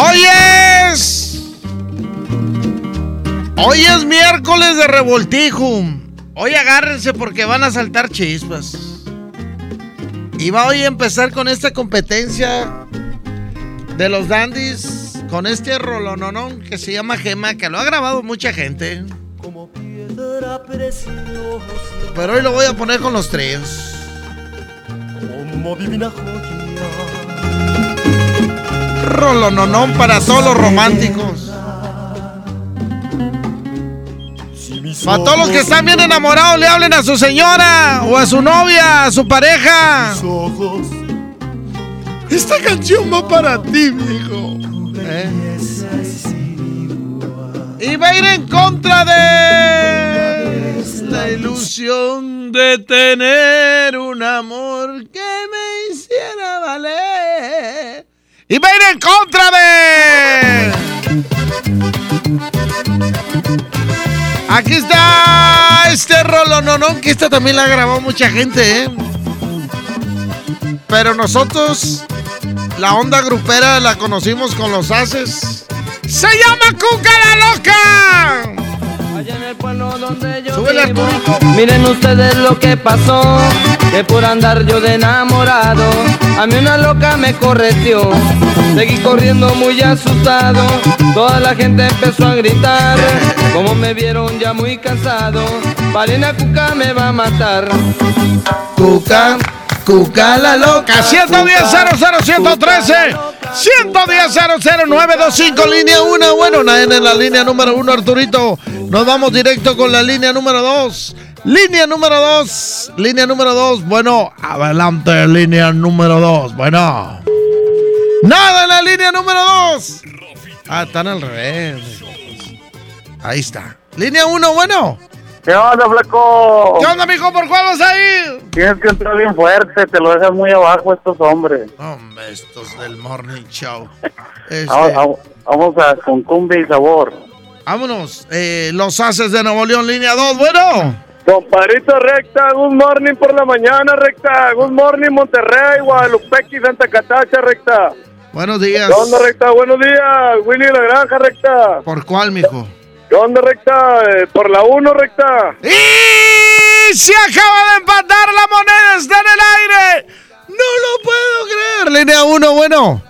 Hoy es. Hoy es miércoles de revoltijo. Hoy agárrense porque van a saltar chispas. Y va hoy a empezar con esta competencia de los dandies con este rolononón que se llama Gema, que lo ha grabado mucha gente. Pero hoy lo voy a poner con los tres. Rolononón para todos los románticos. Para todos los que están bien enamorados, le hablen a su señora o a su novia, a su pareja. Esta canción va para ti, mijo. ¿Eh? Y va a ir en contra de la ilusión de tener un amor que me hiciera. Y va a ir en contra de. Aquí está este rolo, no, no, que esta también la grabado mucha gente, ¿eh? Pero nosotros, la onda grupera la conocimos con los haces. ¡Se llama Cuca la Loca! Allá en el pueblo donde yo Súbele, vivo. Miren ustedes lo que pasó Que por andar yo de enamorado A mí una loca me correteó. Seguí corriendo muy asustado Toda la gente empezó a gritar. Como me vieron ya muy cansado Valena Cuca me va a matar. Cuca, Cuca la Loca. 110 00 113 110 00925 línea 1. Bueno, nadie en la línea número 1, Arturito. Nos vamos directo con la línea número 2. Línea número 2. Línea número 2. Bueno, adelante, línea número 2. Bueno. Nada en la línea número 2. Ah, están al revés. Ahí está. Línea 1, bueno. ¿Qué onda, flaco? ¿Qué onda, mijo? ¿Por cuál vas a ir? Tienes que entrar bien fuerte, te lo dejas muy abajo estos hombres. Hombre, estos del Morning Show. Este, Vamos, a con cumbia y sabor. vámonos. Eh, los Haces de Nuevo León, línea 2. Bueno. Compadrito recta, good morning por la mañana, recta. Good morning, Monterrey, Guadalupe, Santa Catacha, recta. Buenos días. ¿Qué onda, recta? Buenos días, Willy de la Granja, recta. ¿Por cuál, mijo? ¿Qué onda, recta? Eh, por la 1, recta. ¡Y se acaba de empatar la moneda! ¡Está en el aire! ¡No lo puedo creer! Línea 1, bueno.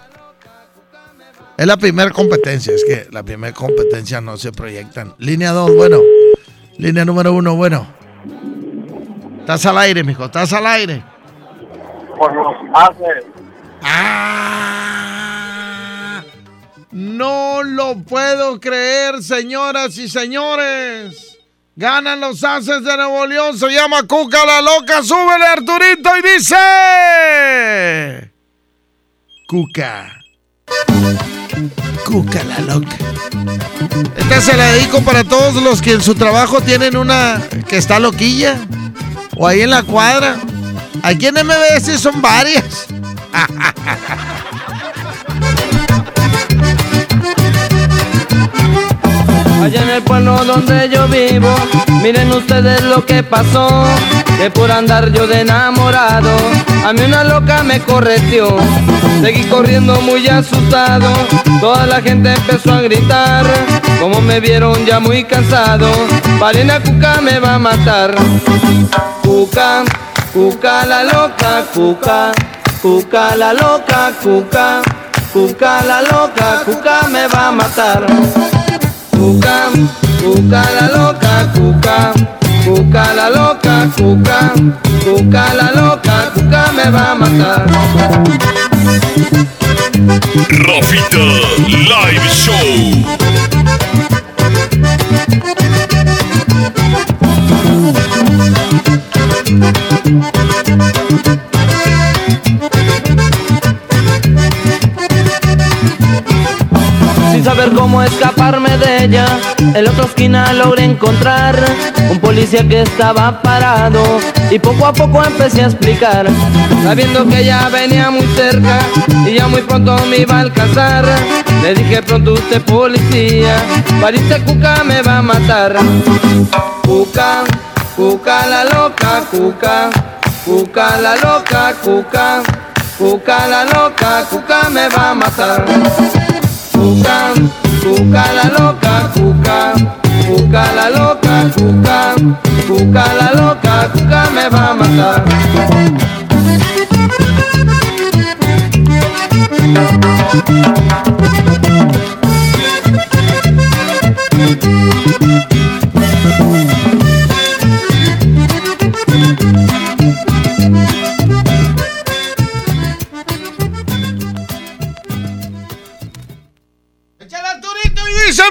Es la primera competencia. Es que la primera competencia no se proyectan. Línea 2, bueno. Línea número 1, bueno. Estás al aire, mijo. Estás al aire. Por los haces. ¡Ah! No lo puedo creer, señoras y señores. Ganan los haces de Nuevo León. Se llama Cuca la Loca. Súbele, Arturito, y dice... Cuca. Cuca la Loca. Esta se la dedico para todos los que en su trabajo tienen una que está loquilla. O ahí en la cuadra. Aquí en MBS son varias. Allá en el pueblo donde yo vivo, miren ustedes lo que pasó, que por andar yo de enamorado, a mí una loca me correteó. Seguí corriendo muy asustado, toda la gente empezó a gritar, como me vieron ya muy cansado, Valena Cuca me va a matar. Cuca, Cuca la loca, Cuca, Cuca la loca, Cuca, Cuca la loca, Cuca me va a matar. Cuca, cuca la loca, cuca, cuca la loca, cuca, cuca la loca, cuca me va a matar. Rafita Live Show. Escaparme de ella, en la otra esquina logré encontrar un policía que estaba parado y poco a poco empecé a explicar, sabiendo que ella venía muy cerca y ya muy pronto me iba a alcanzar. Le dije pronto usted policía, pariste cuca me va a matar. Cuca, cuca la loca, cuca, cuca la loca, cuca, cuca la loca, cuca me va a matar. Cuca, la loca, cuca, cuca la loca, cuca, cuca la loca, cuca me va a matar.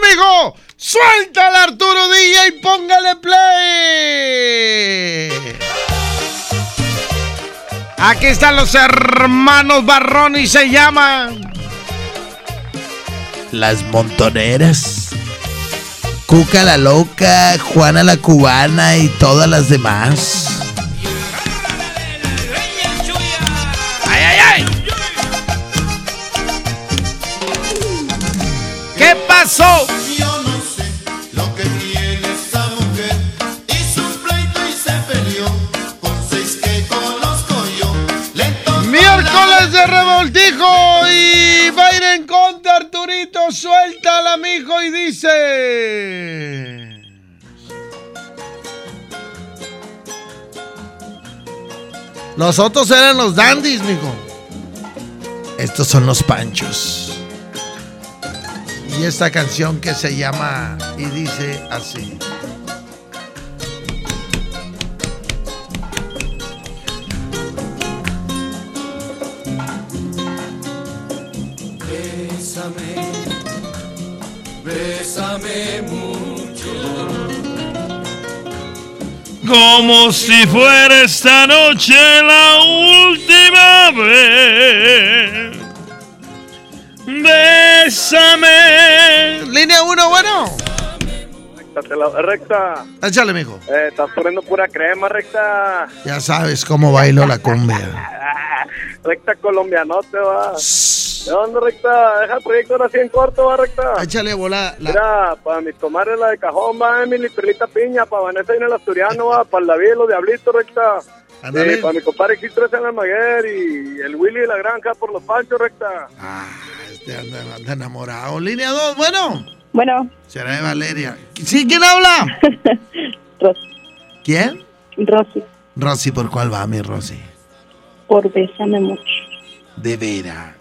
Amigo! ¡Suéltale Arturo DJ y póngale play! Aquí están los hermanos Barrón y se llaman... Las montoneras. Cuca la loca, Juana la cubana y todas las demás. ¡Ay, ay, ay! ¿Qué pasó? De revoltijo y va a ir en contra Arturito. Suéltala, mijo, y dice... Los otros eran los dandies, mijo. Estos son los panchos. Y esta canción que se llama y dice así. Mucho. Como si fuera esta noche la última vez. Bésame. Línea 1, bueno. Te la- recta. Échale, mijo. Eh, estás poniendo pura crema, recta. Ya sabes cómo bailo la cumbia. Recta colombianote, va. ¿De dónde, recta? Deja el proyecto ahora sí en corto, va, recta. Échale bola. la- Mira, para mis comadres la de cajón, va, Emily, Perlita Piña, para Vanessa y en el Asturiano, va, para el David, los Diablitos, recta. Eh, para mi compadre X3 en el Maguer y el Willy de la Granja por los panchos, recta. Ah, este anda, anda enamorado. Línea 2, bueno. Bueno, Será de Valeria. ¿Sí? ¿Quién habla? Rosy, ¿Quién? Rosy, Rosy, ¿por cuál va mi Rosy? por bésame mucho. De veras.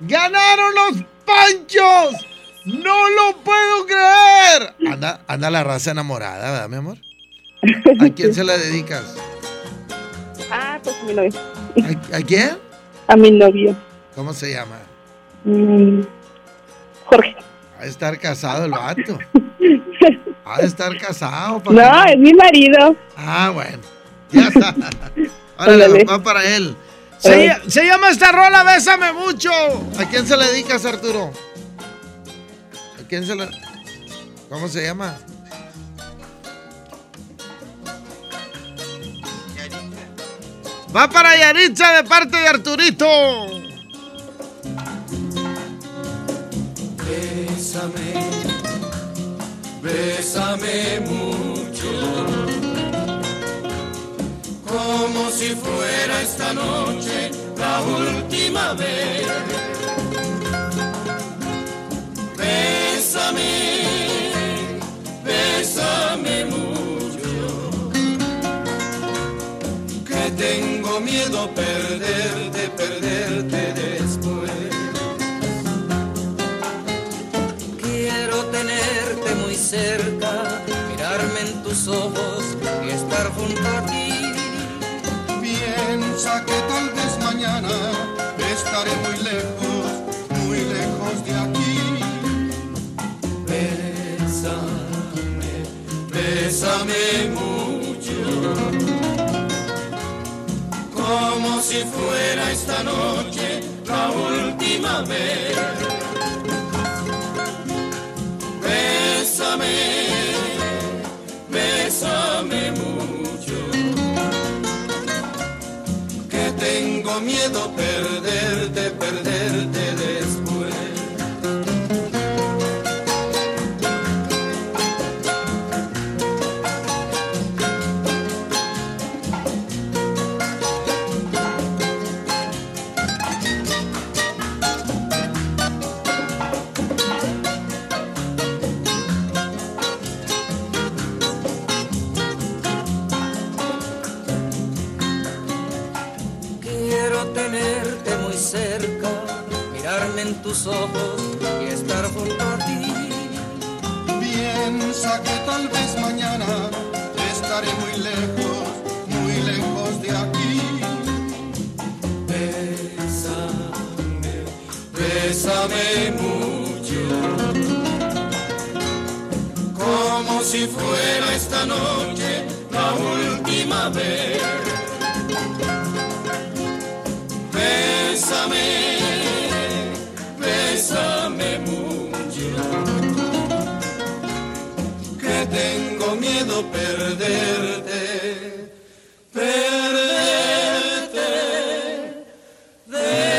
¡Ganaron los panchos! ¡No lo puedo creer! Anda, anda la raza enamorada, ¿verdad, mi amor? ¿A quién se la dedicas? Ah, pues a mi novio. ¿A, a quién? A mi novio. ¿Cómo se llama? Mm, Jorge. Ha de estar casado el vato. Ha de estar casado. ¿pa' No, es mi marido. Ah, bueno. Ya está. Órale, Ándale. va para él. Se, se llama esta rola Bésame mucho. ¿A quién se le dedicas, Arturo? ¿A quién se le.? ¿Cómo se llama? Va para Yaritza de parte de Arturito. Bésame, bésame mucho. Como si fuera esta noche la última vez. Bésame, bésame mucho. Que tengo miedo perderte, perderte después. Cerca, mirarme en tus ojos y estar junto a ti. Piensa que tal vez mañana estaré muy lejos, muy lejos de aquí. Bésame, bésame mucho. Como si fuera esta noche la última vez. bésame, bésame mucho, que tengo miedo perderte, perderte tus ojos y estar junto a ti. Piensa que tal vez mañana estaré muy lejos, muy lejos de aquí. Bésame, bésame mucho, como si fuera esta noche la última vez. Perderte, perderte después.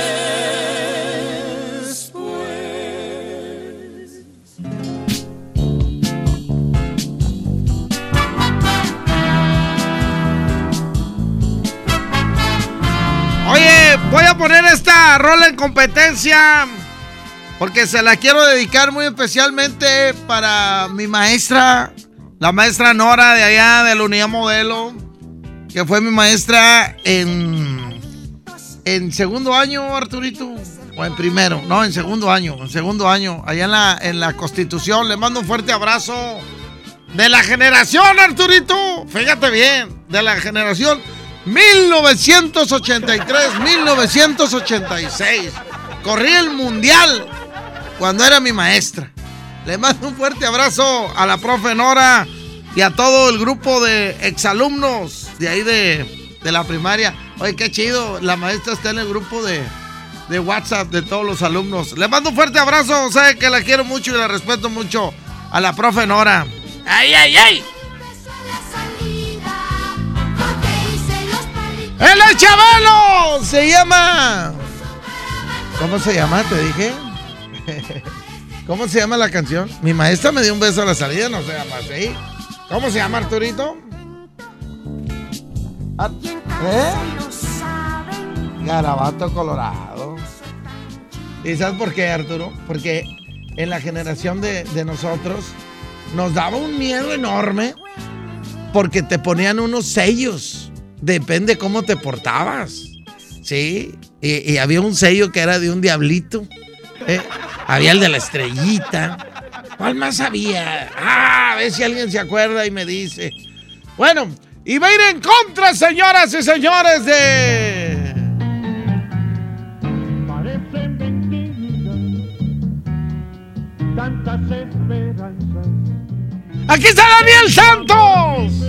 Oye, voy a poner esta rola en competencia porque se la quiero dedicar muy especialmente para mi maestra, la maestra Nora de allá de la Unidad Modelo, que fue mi maestra en, en segundo año, Arturito, o en primero, no, en segundo año, en segundo año, allá en la, en la Constitución. Le mando un fuerte abrazo de la generación, Arturito, fíjate bien, de la generación 1983-1986. Corrí el mundial cuando era mi maestra. Le mando un fuerte abrazo a la profe Nora y a todo el grupo de exalumnos de ahí de, de la primaria. Oye, qué chido, la maestra está en el grupo de, de WhatsApp de todos los alumnos. Le mando un fuerte abrazo, sabe que la quiero mucho y la respeto mucho a la profe Nora. ¡Ay, ay, ay! ¡El Chabelo! Se llama. ¿Cómo se llama? Te dije. ¿Cómo se llama la canción? Mi maestra me dio un beso a la salida, no se llama así. ¿Cómo se llama Arturito? Ar- ¿Eh? Garabato Colorado. ¿Y sabes por qué, Arturo? Porque en la generación de, de nosotros nos daba un miedo enorme porque te ponían unos sellos. Depende cómo te portabas. Sí. Y, y había un sello que era de un diablito. ¿eh? Había el de la estrellita. ¿Cuál más había? Ah, a ver si alguien se acuerda y me dice. Bueno, y va a ir en contra, señoras y señores, de. Parecen mentiras, tantas esperanzas. ¡Aquí está Daniel Santos!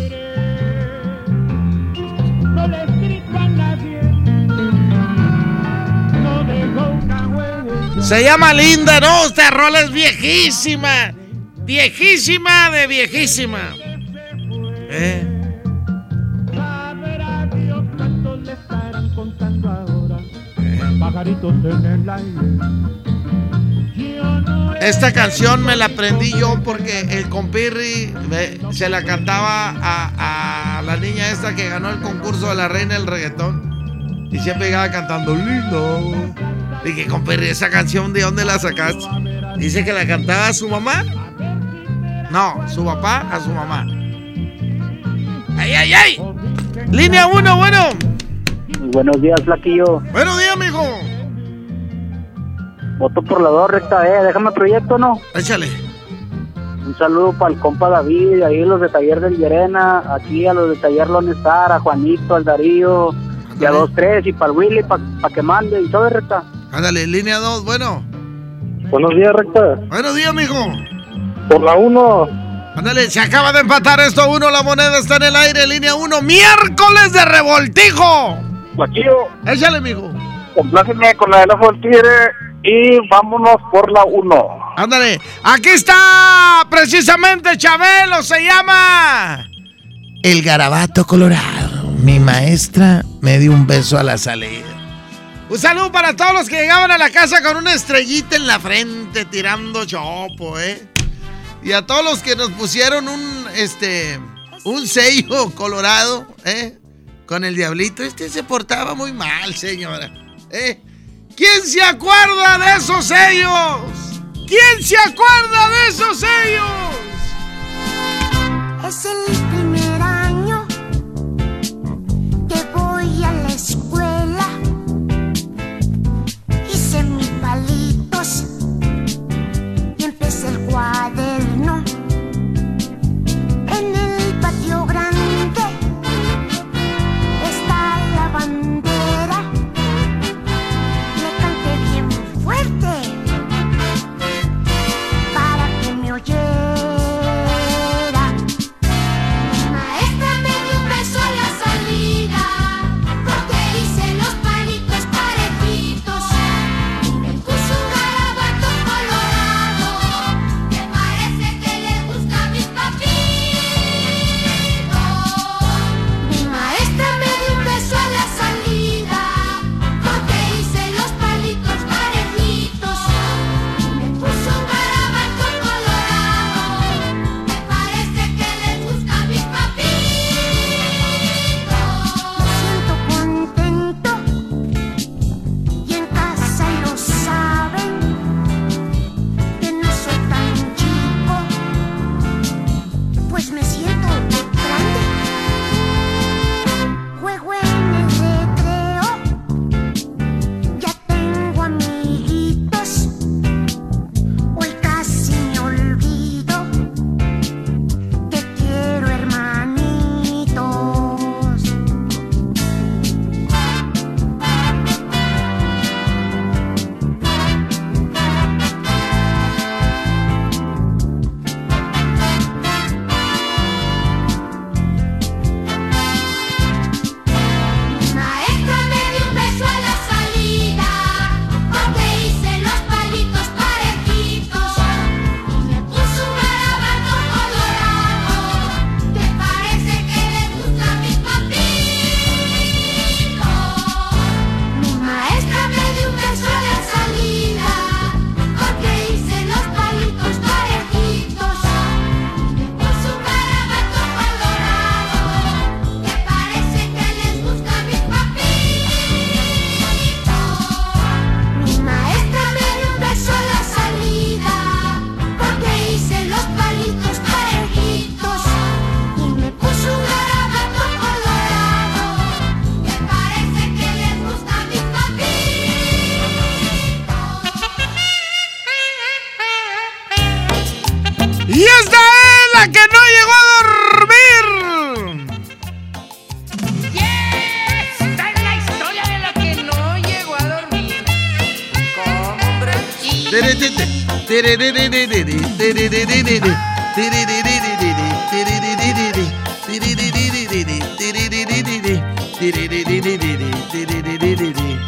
Se llama Linda, no, esta rola es viejísima. Viejísima de viejísima. Eh, he Esta canción me la aprendí yo porque el compirri se la cantaba a, a la niña esta que ganó el concurso de la reina del reggaetón. Y siempre llegaba cantando lindo. Dije, compirri, esa canción, ¿de dónde la sacaste? Dice que la cantaba a su mamá. No, su papá a su mamá. ¡Ay, ay, ay! Línea 1, bueno. Buenos días, Flaquillo. Buenos días, mijo. Voto por la dos recta, eh. Déjame proyecto, ¿no? Échale. Un saludo para el compa David, ahí los de Taller del Llerena, aquí a los de Taller Lonestar, a Juanito, al Darío, y a dos, tres, y para el Willy, para que mande, y todo recta. Ándale, línea 2, bueno. Buenos días, recta. Buenos días, mijo. Por la 1. Ándale, se acaba de empatar esto uno, la moneda está en el aire, línea 1, miércoles de revoltijo. Flaquillo, Échale, mijo. compláceme con la de la Tigre y vámonos por la 1. Ándale, aquí está precisamente Chabelo, se llama. El garabato colorado. Mi maestra me dio un beso a la salida. Un saludo para todos los que llegaban a la casa con una estrellita en la frente tirando chopo, ¿eh? Y a todos los que nos pusieron un, este, un sello colorado, ¿eh? Con el diablito. Este se portaba muy mal, señora. ¿eh? ¿Quién se acuerda de esos sellos? ¿Quién se acuerda de esos sellos?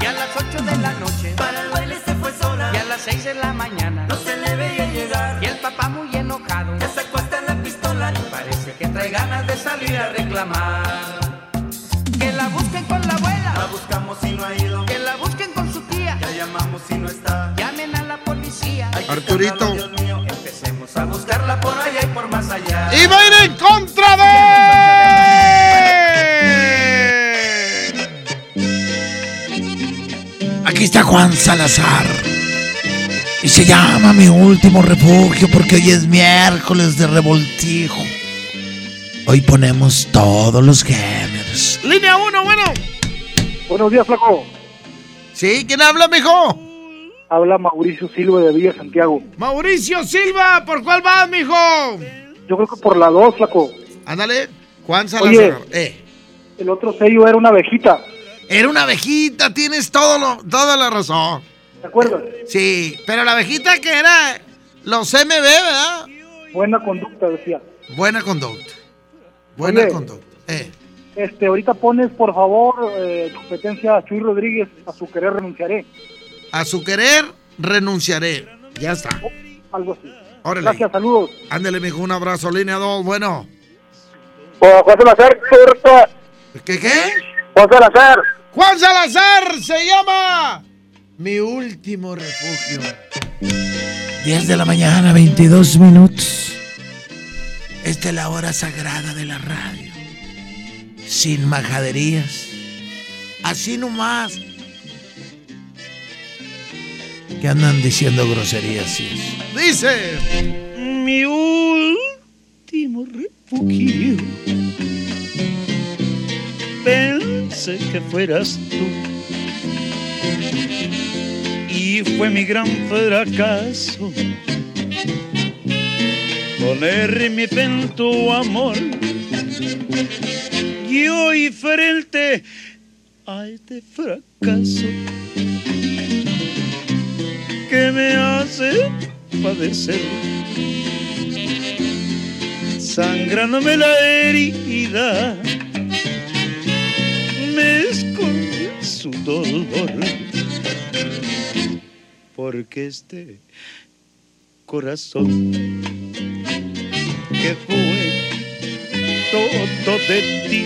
Y a las 8 de la noche para el baile se fue sola. Y a las 6 de la mañana no se le veía llegar. Y el papá muy enojado ya se acuesta en la pistola. Parece que trae ganas de salir a reclamar. Arturito. Dios mío, empecemos a buscarla por allá y por más allá. Y va a ir en contra de. Aquí está Juan Salazar. Y se llama Mi Último Refugio porque hoy es miércoles de revoltijo. Hoy ponemos todos los géneros. Línea 1, bueno. Buenos días, flaco. ¿Sí? ¿Quién habla, mijo? Habla Mauricio Silva de Villa Santiago. Mauricio Silva, ¿por cuál vas, mijo? Yo creo que por la 2, flaco. Ándale, Juan Oye, Salazar. Eh. el otro sello era una abejita. Era una abejita, tienes todo lo, toda la razón. ¿Te acuerdas? Sí, pero la abejita que era los MB, ¿verdad? Buena conducta, decía. Buena conducta. Buena Oye. conducta. Eh. Este, ahorita pones, por favor, eh, competencia a Chuy Rodríguez, a su querer renunciaré. A su querer, renunciaré. Ya está. Algo así. Órale. Gracias, saludos. Ándale, mijo, un abrazo. Línea 2, bueno. Juan Salazar. ¿Qué, qué? Juan Salazar. Juan Salazar se llama Mi último refugio. 10 de la mañana, 22 minutos. Esta es la hora sagrada de la radio. Sin majaderías. Así nomás. Que andan diciendo groserías. Dice. Mi último refugio. Pensé que fueras tú. Y fue mi gran fracaso. Poner mi fe en tu amor. Y hoy frente a este fracaso que me hace padecer. Sangrándome la herida, me esconde su dolor. Porque este corazón que fue todo de ti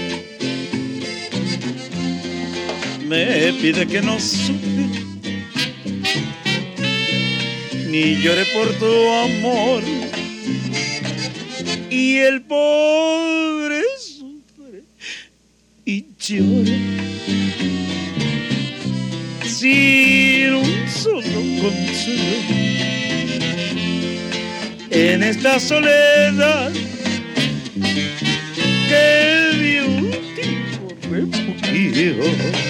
me pide que no sufra ni llore por tu amor. Y el pobre sufre y llora sin un solo consuelo. En esta soledad que mi último refugio.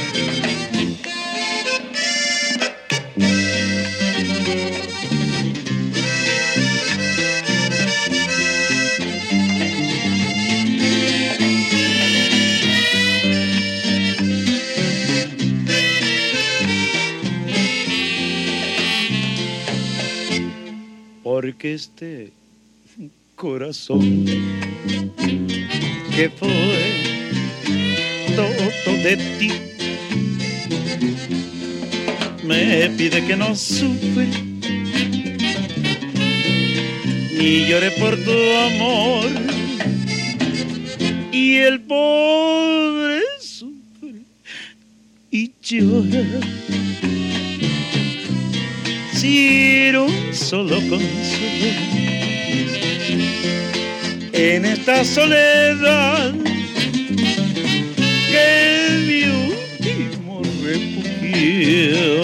Porque este corazón que fue todo de ti me pide que no sufra ni llore por tu amor y el pobre sufre y llora. Sin solo consuelo en esta soledad que mi último refugio.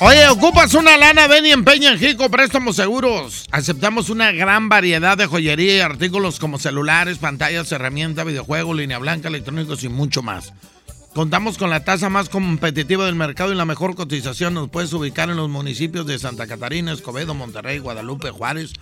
Oye, ocupas una lana, ven y empeña en Jico Préstamos Seguros. Aceptamos una gran variedad de joyería y artículos como celulares, pantallas, herramientas, videojuegos, línea blanca, electrónicos y mucho más. Contamos con la tasa más competitiva del mercado y la mejor cotización. Nos puedes ubicar en los municipios de Santa Catarina, Escobedo, Monterrey, Guadalupe, Juárez,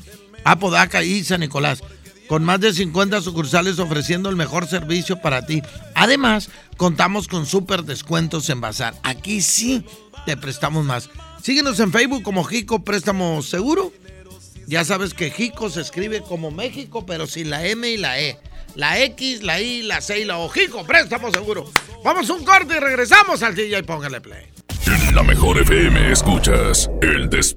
Apodaca y San Nicolás. Con más de 50 sucursales ofreciendo el mejor servicio para ti. Además, contamos con súper descuentos en Bazar. Aquí sí te prestamos más. Síguenos en Facebook como Jico Préstamo Seguro. Ya sabes que Jico se escribe como México, pero sin la M y la E. La X, la I, la C y la O. Jico Préstamo Seguro. Vamos un corte y regresamos al DJ. Póngale play. En la mejor FM escuchas el des...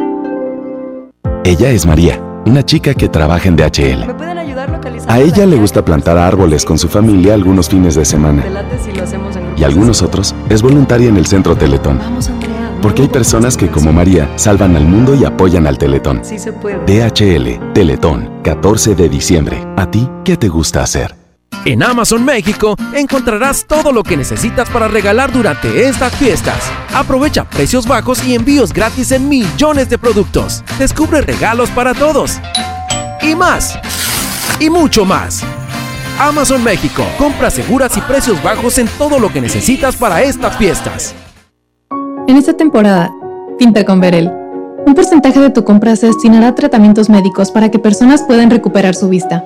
Ella es María, una chica que trabaja en DHL. ¿Me pueden ayudar localizando A ella le gusta plantar árboles con su familia algunos fines de semana. Y algunos otros es voluntaria en el centro Teletón. Porque hay personas que, como María, salvan al mundo y apoyan al Teletón. DHL, Teletón, 14 de diciembre. ¿A ti qué te gusta hacer? En Amazon México encontrarás todo lo que necesitas para regalar durante estas fiestas. Aprovecha precios bajos y envíos gratis en millones de productos. Descubre regalos para todos. Y más. Y mucho más. Amazon México. Compras seguras y precios bajos en todo lo que necesitas para estas fiestas. En esta temporada, pinta con Verel. Un porcentaje de tu compra se destinará a tratamientos médicos para que personas puedan recuperar su vista.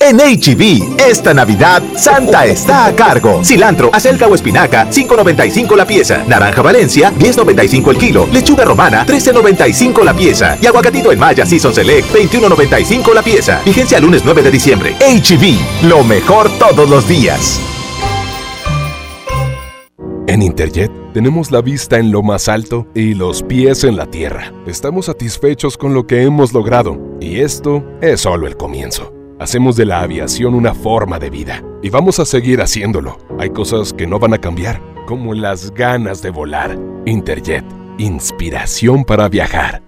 En HB, esta Navidad, Santa está a cargo. Cilantro, acelga o espinaca, 5.95 la pieza. Naranja Valencia, 10.95 el kilo. Lechuga romana, 13.95 la pieza. Y aguacatito en Maya Season Select, 21.95 la pieza. Vigencia lunes 9 de diciembre. HB, lo mejor todos los días. En Interjet tenemos la vista en lo más alto y los pies en la tierra. Estamos satisfechos con lo que hemos logrado y esto es solo el comienzo. Hacemos de la aviación una forma de vida y vamos a seguir haciéndolo. Hay cosas que no van a cambiar, como las ganas de volar. Interjet, inspiración para viajar.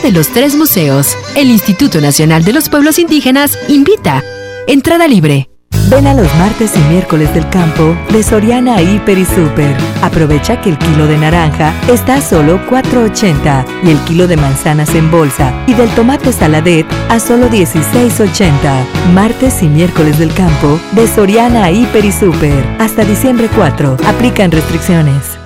de los tres museos. El Instituto Nacional de los Pueblos Indígenas invita. Entrada libre. Ven a los martes y miércoles del campo de Soriana Hiper y Super. Aprovecha que el kilo de naranja está a solo 4.80 y el kilo de manzanas en bolsa y del tomate saladet a solo 16.80. Martes y miércoles del campo de Soriana Hiper y Super. Hasta diciembre 4. Aplican restricciones.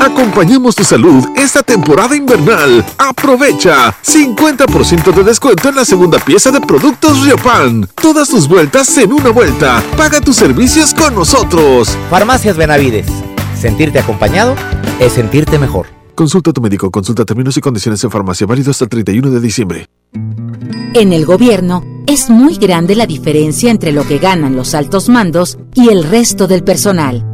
Acompañemos tu salud esta temporada invernal. Aprovecha 50% de descuento en la segunda pieza de productos Riopan. Todas tus vueltas en una vuelta. Paga tus servicios con nosotros. Farmacias Benavides. Sentirte acompañado es sentirte mejor. Consulta a tu médico, consulta términos y condiciones en farmacia válido hasta el 31 de diciembre. En el gobierno es muy grande la diferencia entre lo que ganan los altos mandos y el resto del personal.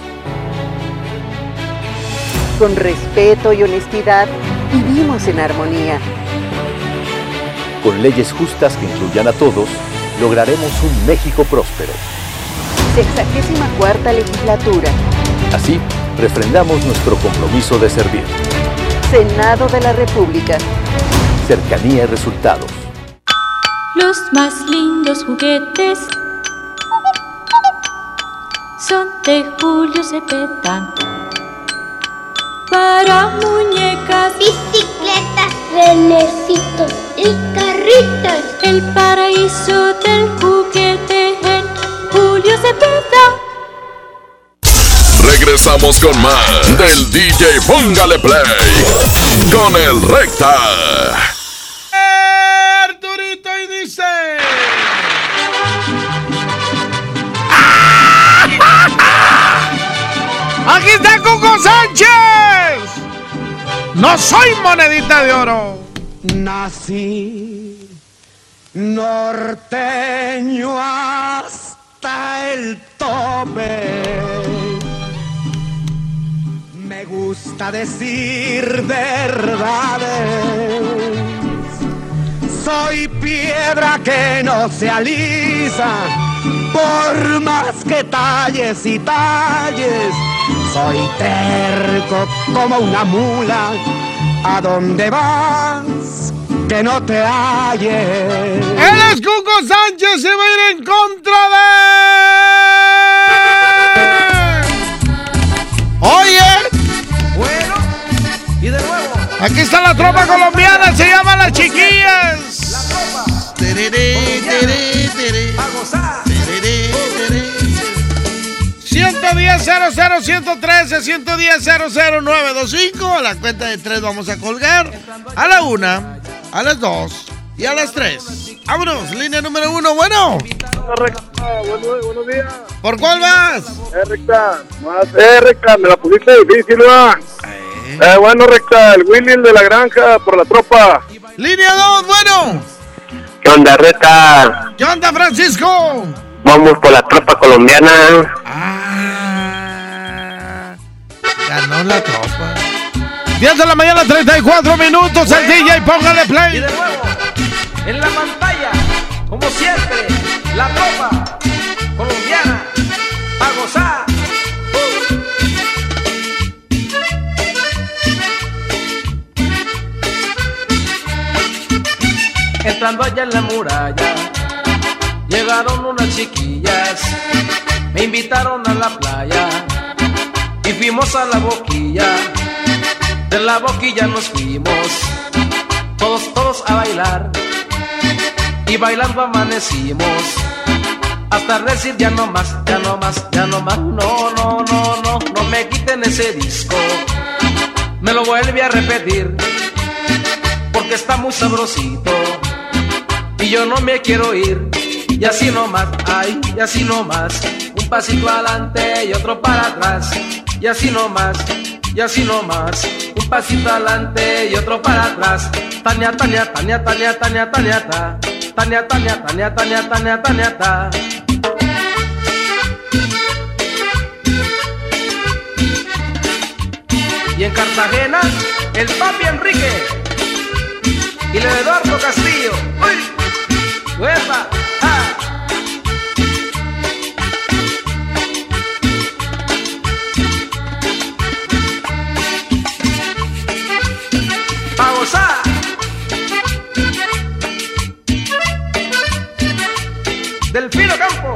Con respeto y honestidad, vivimos en armonía. Con leyes justas que incluyan a todos, lograremos un México próspero. Sexagésima cuarta legislatura. Así, refrendamos nuestro compromiso de servir. Senado de la República. Cercanía y resultados. Los más lindos juguetes son de Julio Cepeda. Para muñecas, bicicletas, renecitos y carritos. El paraíso del juguete en Julio Cepeda. Regresamos con más del DJ Póngale Play con el Recta. Arturito y dice. Aquí está Cuco Sánchez. No soy monedita de oro. Nací norteño hasta el tope. Me gusta decir verdades. Soy piedra que no se alisa, por más que talles y talles. Soy terco como una mula, ¿a dónde vas? Que no te halles. Él es Cuco Sánchez se va a ir en contra de. Oye. Bueno, y de nuevo. Aquí está la tropa colombiana, se llama Las Chiquillas. La tropa. Tereré, tereré, tereré. A gozar. 110 00 113 110 00925 A la cuenta de tres vamos a colgar. A la una, a las dos y a las tres. Vámonos, línea número uno. Bueno. buenos, días. ¿Por cuál vas? Eh, recta. Más, eh, recta, me la pusiste difícil, ¿verdad? Eh, bueno, recta, el Willy de la granja por la tropa. Línea dos, bueno. ¿Qué onda, recta? ¿Qué onda, Francisco? Vamos por la tropa colombiana. Ah, ganó la tropa. 10 de la mañana, 34 minutos. el DJ, póngale play. Y de nuevo, en la pantalla, como siempre, la tropa colombiana. A gozar. Entrando allá en la muralla, llegaron unas chiquillas, me invitaron a la playa y fuimos a la boquilla. De la boquilla nos fuimos, todos, todos a bailar y bailando amanecimos. Hasta decir ya no más, ya no más, ya no más, no, no, no, no, no me quiten ese disco. Me lo vuelve a repetir, porque está muy sabrosito y yo no me quiero ir. Y así nomás, ay, y así nomás, un pasito adelante y otro para atrás. Y así nomás, y así nomás, un pasito adelante y otro para atrás. Tania, Tania, Tania, Tania, Tania, Tania, ta. Tania, Tania, Tania, Tania, Tania, Tania, ta. Y en Cartagena, el papi Enrique y el Eduardo Castillo. ¡Uy! ¡Huepa! Delfino Campo.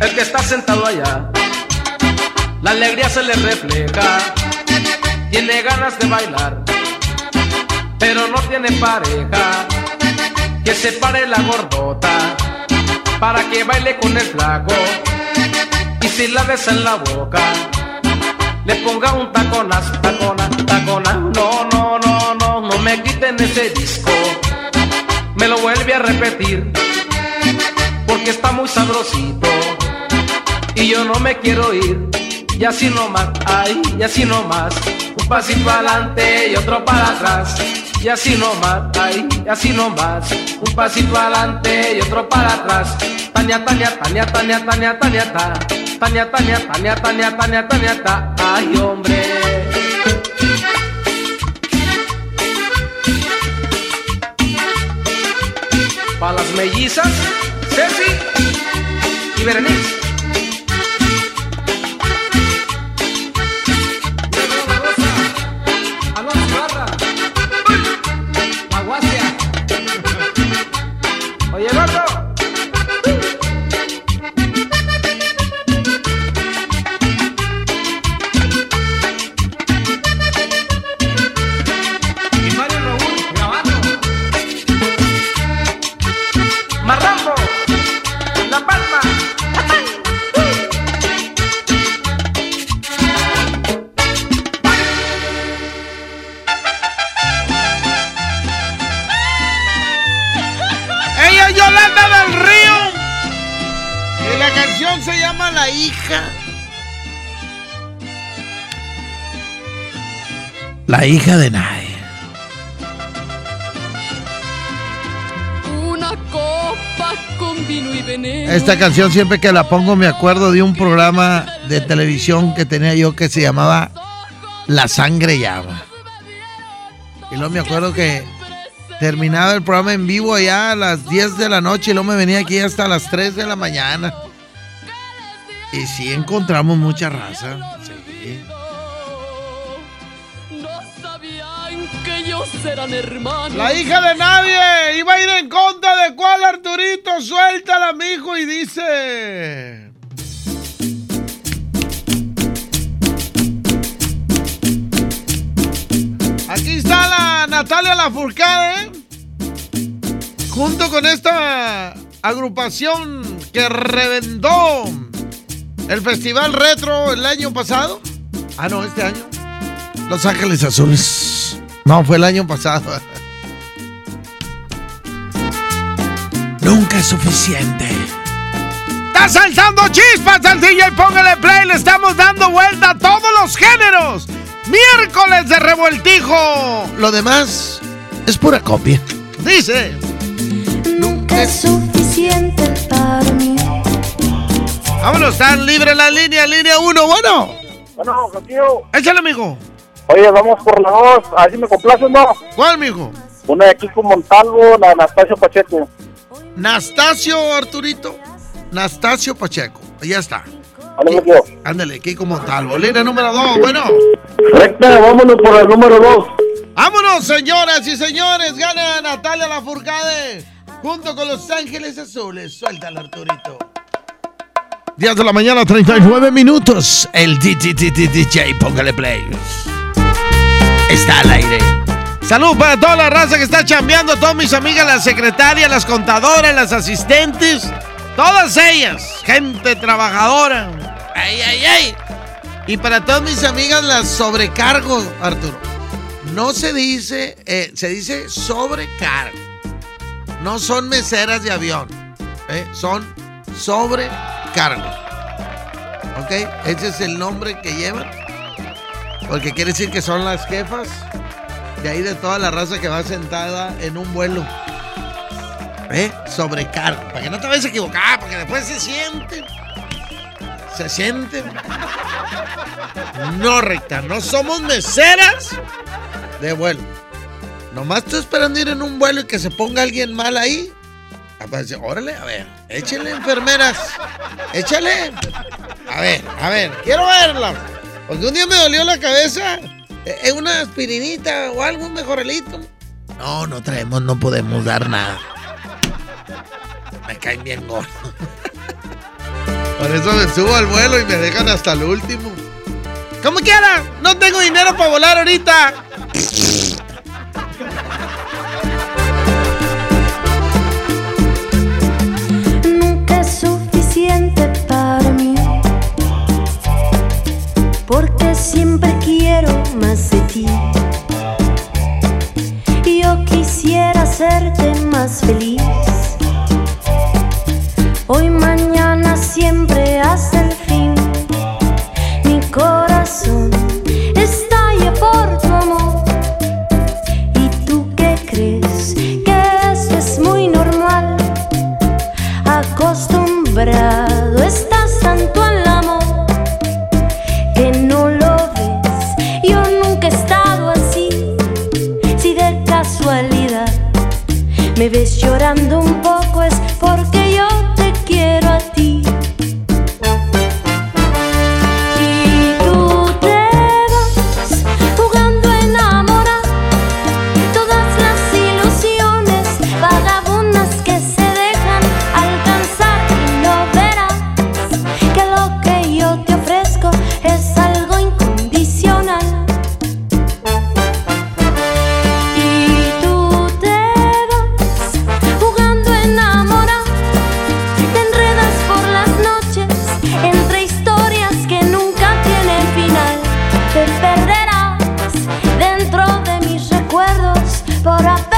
El que está sentado allá. La alegría se le refleja. Tiene ganas de bailar. Pero no tiene pareja. Que se pare la gordota. Para que baile con el flaco. Y si la besa en la boca. Le ponga un taconas, taconas, taconas. No, no, no, no. No me quiten ese disco. Me lo vuelve a repetir. Porque está muy sabrosito. Y yo no me quiero ir. Y así nomás, ay, y así nomás. Un pasito adelante y otro para atrás. Y así nomás, ay, y así nomás. Un pasito adelante y otro para atrás. Tania, Tania, Tania, Tania, Tania, Tania, ta. Tania, Tania, Tania, Tania, Tania, Tania, ta. Ay, hombre. Para las mellizas, Ceci y Berenice. La hija de nadie. Una copa con vino y veneno. Esta canción siempre que la pongo me acuerdo de un programa de televisión que tenía yo que se llamaba La sangre llama. Y luego me acuerdo que terminaba el programa en vivo allá a las 10 de la noche y luego me venía aquí hasta las 3 de la mañana. Y sí encontramos mucha raza. Sí. La hija de nadie iba a ir en contra de cuál Arturito. Suéltala, mijo, y dice. Aquí está la Natalia Lafourcade. Junto con esta agrupación que reventó el Festival Retro el año pasado. Ah, no, este año. Los Ángeles Azules. No, fue el año pasado. Nunca es suficiente. ¡Estás alzando chispas al DJ! Póngale play, le estamos dando vuelta a todos los géneros. Miércoles de revoltijo. Lo demás es pura copia. Dice. Nunca es suficiente para mí. Vámonos, están libre la línea, línea 1. Bueno. Bueno, contigo. Échale, amigo. Oye, vamos por la dos. A ver si me complaces, ¿no? ¿Cuál, mijo? Una de Kiko Montalvo, la de Anastasio Pacheco. Nastasio Arturito. Nastasio Pacheco. Ya está. Ándale, tío. Ándale, Kiko Montalvo. Línea número 2. Bueno. Recta, vámonos por el número dos. Vámonos, señoras y señores. Gana Natalia Lafourcade junto con Los Ángeles Azules. Suéltala, Arturito. 10 de la mañana, 39 minutos. El DJ, póngale play. Está al aire. Salud para toda la raza que está chambeando, todas mis amigas, las secretarias, las contadoras, las asistentes, todas ellas, gente trabajadora. Ay, ay, ay. Y para todas mis amigas, las sobrecargos, Arturo. No se dice, eh, se dice sobrecargo. No son meseras de avión, eh, son sobrecargo. ¿Ok? Ese es el nombre que llevan. Porque quiere decir que son las jefas de ahí de toda la raza que va sentada en un vuelo. ¿Eh? Sobrecargo. Para que no te vayas a equivocar, porque después se sienten. Se sienten. No, recta. No somos meseras de vuelo. Nomás estoy esperando ir en un vuelo y que se ponga alguien mal ahí. Aparece, órale, a ver, échenle enfermeras. Échale. A ver, a ver, quiero verla. Porque un día me dolió la cabeza. Eh, ¿Es una aspirinita o algo, un mejorelito? No, no traemos, no podemos dar nada. Me caen bien gordos. Por eso me subo al vuelo y me dejan hasta el último. Como quiera, no tengo dinero para volar ahorita. Porque siempre quiero más de ti. Yo quisiera hacerte más feliz. Hoy, mañana, siempre hasta el fin. Mi corazón estalla por tu amor. ¿Y tú qué crees? Que eso es muy normal. Acostumbrado llorando un poco recuerdos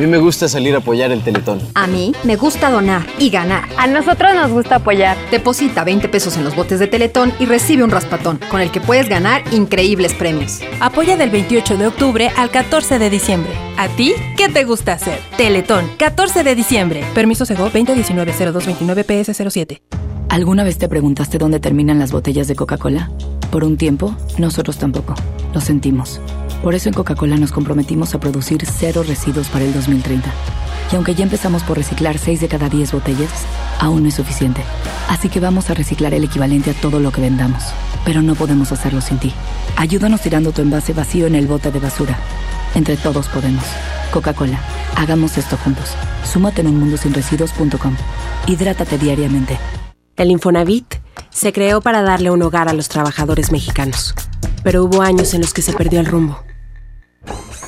mí me gusta salir a apoyar el Teletón. A mí me gusta donar y ganar. A nosotros nos gusta apoyar. Deposita 20 pesos en los botes de Teletón y recibe un raspatón, con el que puedes ganar increíbles premios. Apoya del 28 de octubre al 14 de diciembre. ¿A ti qué te gusta hacer? Teletón, 14 de diciembre. Permiso Sego 2019-0229-PS07. ¿Alguna vez te preguntaste dónde terminan las botellas de Coca-Cola? Por un tiempo, nosotros tampoco. Lo sentimos. Por eso en Coca-Cola nos comprometimos a producir cero residuos para el 2030. Y aunque ya empezamos por reciclar 6 de cada 10 botellas, aún no es suficiente. Así que vamos a reciclar el equivalente a todo lo que vendamos. Pero no podemos hacerlo sin ti. Ayúdanos tirando tu envase vacío en el bote de basura. Entre todos podemos. Coca-Cola, hagamos esto juntos. Súmate en unmundosinresiduos.com. Hidrátate diariamente. El Infonavit se creó para darle un hogar a los trabajadores mexicanos, pero hubo años en los que se perdió el rumbo.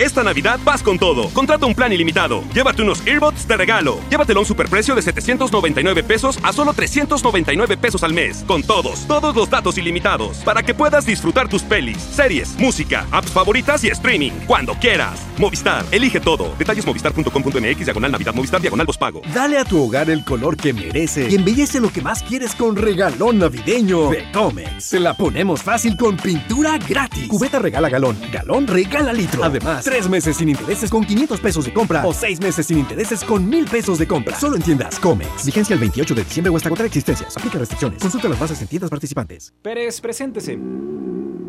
Esta Navidad vas con todo. Contrata un plan ilimitado. Llévate unos earbuds de regalo. Llévatelo a un superprecio de 799 pesos a solo 399 pesos al mes. Con todos, todos los datos ilimitados. Para que puedas disfrutar tus pelis, series, música, apps favoritas y streaming. Cuando quieras. Movistar, elige todo. Detalles movistar.com.mx, diagonal Navidad, Movistar, diagonal pago. Dale a tu hogar el color que merece y embellece lo que más quieres con regalón navideño de Comex. Se la ponemos fácil con pintura gratis. Cubeta regala galón, galón regala litro. Además, tres meses sin intereses con 500 pesos de compra o seis meses sin intereses con mil pesos de compra. Solo en tiendas Comex. Vigencia el 28 de diciembre o hasta agotar existencias. Aplica restricciones. Consulta las bases en tiendas participantes. Pérez, preséntese.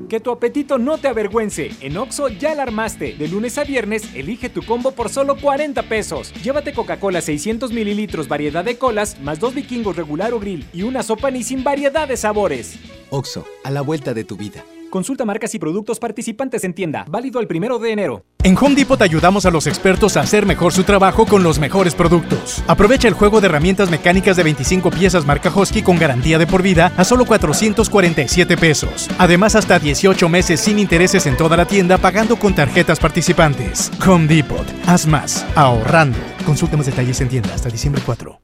Que tu apetito no te avergüence. En Oxo ya la armaste. De lunes a viernes, elige tu combo por solo 40 pesos. Llévate Coca-Cola 600 mililitros, variedad de colas, más dos vikingos regular o grill y una sopa ni sin variedad de sabores. Oxo, a la vuelta de tu vida. Consulta marcas y productos participantes en tienda. Válido el primero de enero. En Home Depot ayudamos a los expertos a hacer mejor su trabajo con los mejores productos. Aprovecha el juego de herramientas mecánicas de 25 piezas marca Hosky con garantía de por vida a solo 447 pesos. Además, hasta 18 meses sin intereses en toda la tienda pagando con tarjetas participantes. Home Depot. Haz más. Ahorrando. Consulta más detalles en tienda hasta diciembre 4.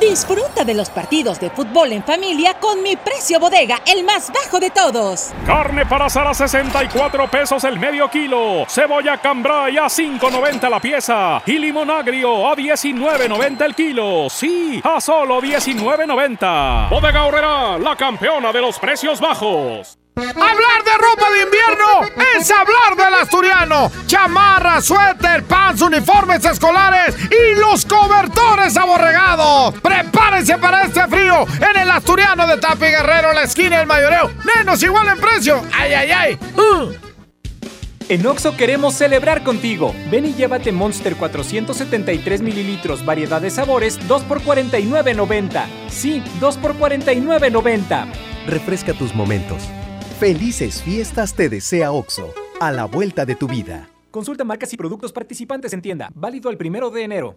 Disfruta de los partidos de fútbol en familia con mi precio bodega, el más bajo de todos. Carne para asar a 64 pesos el medio kilo. Cebolla cambray a 5.90 la pieza. Y limón agrio a 19.90 el kilo. Sí, a solo 19.90. Bodega Horrera, la campeona de los precios bajos. Hablar de ropa de invierno es hablar del asturiano. Chamarra, suéter, pants, uniformes escolares y los cobertores aborregados. Prepárense para este frío en el asturiano de Tapi Guerrero, la esquina del mayoreo. Menos igual en precio. ¡Ay, ay, ay! Uh. En Oxo queremos celebrar contigo. Ven y llévate Monster 473 mililitros, variedad de sabores, 2 por 49.90. Sí, 2 por 49.90. Refresca tus momentos. Felices fiestas te desea OXO, a la vuelta de tu vida. Consulta marcas y productos participantes en tienda. Válido el primero de enero.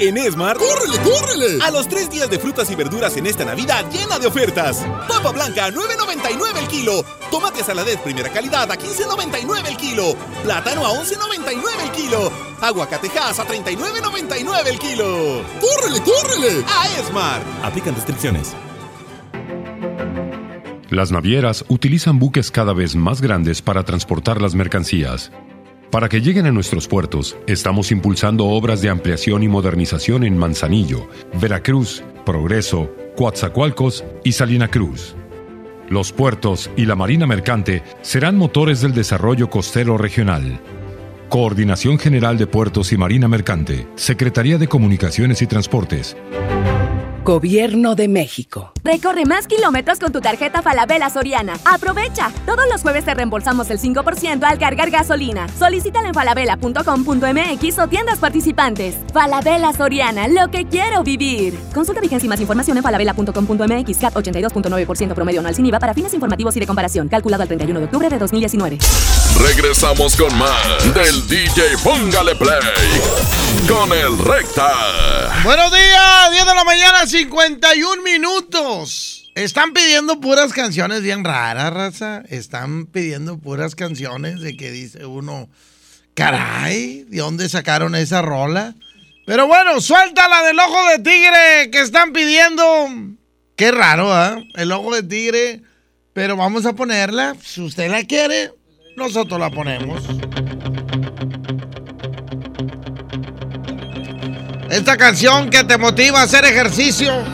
En Esmar, ¡córrele, córrele! A los tres días de frutas y verduras en esta Navidad llena de ofertas. Papa blanca a 9.99 el kilo. Tomate saladez primera calidad a 15.99 el kilo. Plátano a 11.99 el kilo. Aguacatejas a 39.99 el kilo. ¡Córrele, córrele! A Esmar. Aplican restricciones. Las navieras utilizan buques cada vez más grandes para transportar las mercancías. Para que lleguen a nuestros puertos, estamos impulsando obras de ampliación y modernización en Manzanillo, Veracruz, Progreso, Coatzacoalcos y Salina Cruz. Los puertos y la marina mercante serán motores del desarrollo costero regional. Coordinación General de Puertos y Marina Mercante, Secretaría de Comunicaciones y Transportes. Gobierno de México. Recorre más kilómetros con tu tarjeta Falabella Soriana. Aprovecha. Todos los jueves te reembolsamos el 5% al cargar gasolina. Solicítala en falabella.com.mx o tiendas participantes. Falabella Soriana, lo que quiero vivir. Consulta vigencia y más información en falabella.com.mx. CAT 82.9% promedio anual sin IVA para fines informativos y de comparación. Calculado al 31 de octubre de 2019. Regresamos con más del DJ Póngale Play con el Recta. Buenos días, 10 de la mañana, 51 minutos. Están pidiendo puras canciones bien raras, raza. Están pidiendo puras canciones de que dice uno, caray, ¿de dónde sacaron esa rola? Pero bueno, suéltala del ojo de tigre que están pidiendo. Qué raro, ¿ah? El ojo de tigre. Pero vamos a ponerla. Si usted la quiere, nosotros la ponemos. Esta canción que te motiva a hacer ejercicio.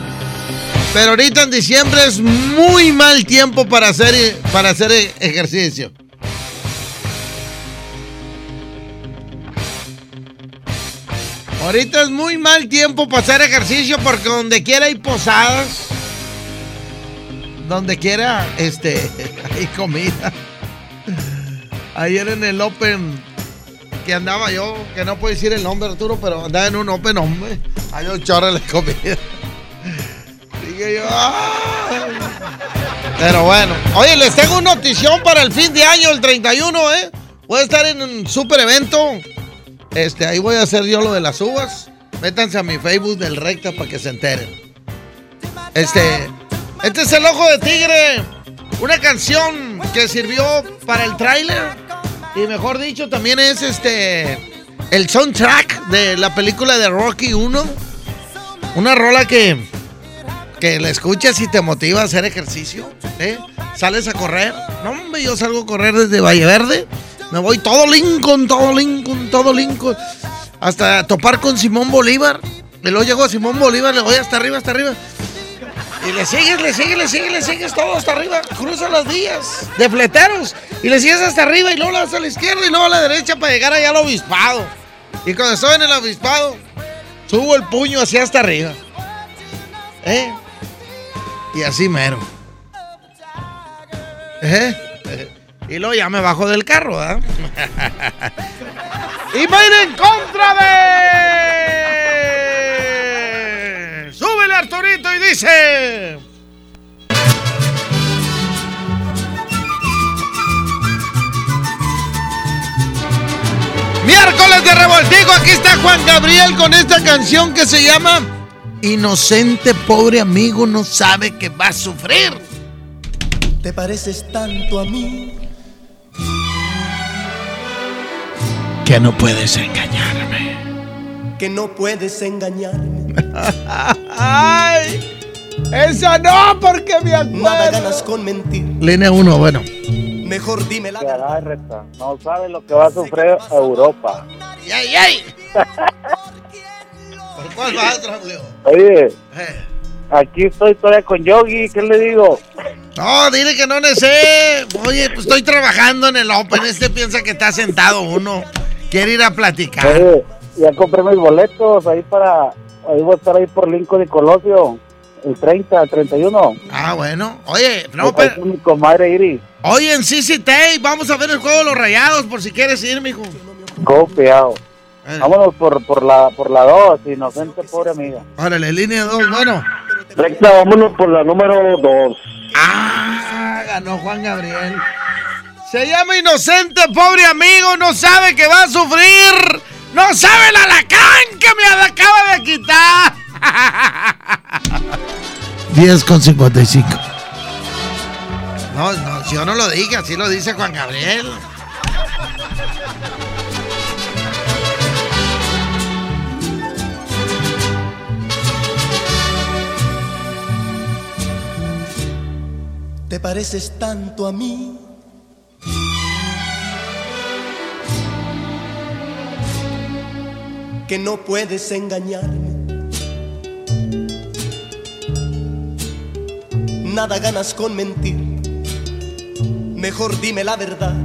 Pero ahorita en diciembre es muy mal tiempo para hacer, para hacer ejercicio. Ahorita es muy mal tiempo para hacer ejercicio porque donde quiera hay posadas. Donde quiera, este, hay comida. Ayer en el Open que andaba yo, que no puedo decir el nombre, Arturo, pero andaba en un Open, hombre. Hay un chorro de comida. Dije yo, "Ay". Pero bueno. Oye, les tengo una notición para el fin de año, el 31, ¿eh? Voy a estar en un super evento. Este, ahí voy a hacer yo lo de las uvas. Métanse a mi Facebook del Recta para que se enteren. Este, este es el ojo de tigre. Una canción que sirvió para el tráiler. Y mejor dicho, también es este el soundtrack de la película de Rocky 1. Una rola que, que la escuchas y te motiva a hacer ejercicio. ¿eh? Sales a correr. No, hombre, yo salgo a correr desde Valle Verde. Me voy todo Lincoln, todo Lincoln, todo Lincoln. Hasta topar con Simón Bolívar. Y luego llego a Simón Bolívar, le voy hasta arriba, hasta arriba. Y le sigues, le sigues, le sigues, le sigues todo hasta arriba. Cruza las vías de fleteros. Y le sigues hasta arriba y luego le das a la izquierda y luego a la derecha para llegar allá al obispado. Y cuando estoy en el obispado, subo el puño hacia hasta arriba. ¿Eh? Y así mero. ¿Eh? Y luego ya me bajo del carro, ¿verdad? y va a ir en contra de... Arturito y dice... Miércoles de revoltijo, aquí está Juan Gabriel con esta canción que se llama Inocente pobre amigo no sabe que va a sufrir. Te pareces tanto a mí. Que no puedes engañarme. Que no puedes engañarme. ¡Ay! ¡Esa no! Porque me acuerdo. Nada ganas con mentir. Línea 1, bueno. Mejor dime la verdad. No sabe lo que va a sufrir Europa. ¡Ay, ay, ay! ¿Por cuál vas, Raulio? Oye, Eh. aquí estoy todavía con Yogi. ¿Qué le digo? No, dile que no le sé. Oye, pues estoy trabajando en el Open. Este piensa que está sentado uno. Quiere ir a platicar. Oye, ya compré mis boletos ahí para. Ahí voy a estar ahí por Lincoln y Colosio. El 30, el 31. Ah, bueno. Oye, no, pero. con mi comadre Iris. Oye, en CC vamos a ver el juego de los rayados por si quieres ir, mijo. Copiado. Eh. Vámonos por, por la por la 2, inocente pobre amiga. Órale, línea 2, bueno. Recta, vámonos por la número 2. Ah, ganó Juan Gabriel. Se llama inocente, pobre amigo, no sabe que va a sufrir. No sabe el alacrán que me acaba de quitar. 10 con 55. No, no, si yo no lo dije, así lo dice Juan Gabriel. Te pareces tanto a mí. Que no puedes engañarme. Nada ganas con mentir. Mejor dime la verdad.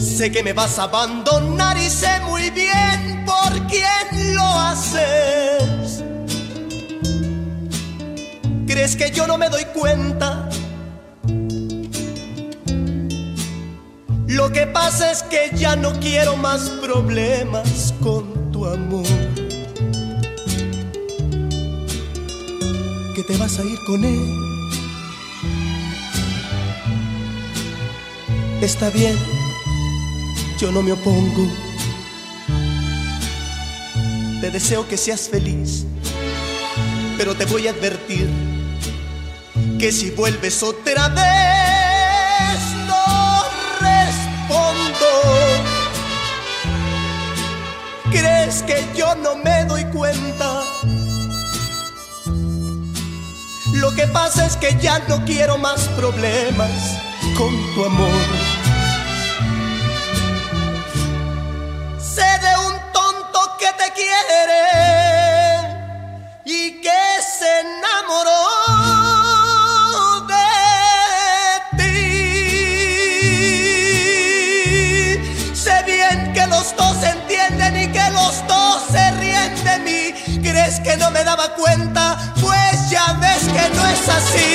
Sé que me vas a abandonar y sé muy bien por quién lo haces. ¿Crees que yo no me doy cuenta? Lo que pasa es que ya no quiero más problemas con amor. Que te vas a ir con él. Está bien, yo no me opongo. Te deseo que seas feliz, pero te voy a advertir que si vuelves otra vez ¿Crees que yo no me doy cuenta? Lo que pasa es que ya no quiero más problemas con tu amor. Sé de un tonto que te quiere y que se enamoró ¿Crees que no me daba cuenta? Pues ya ves que no es así.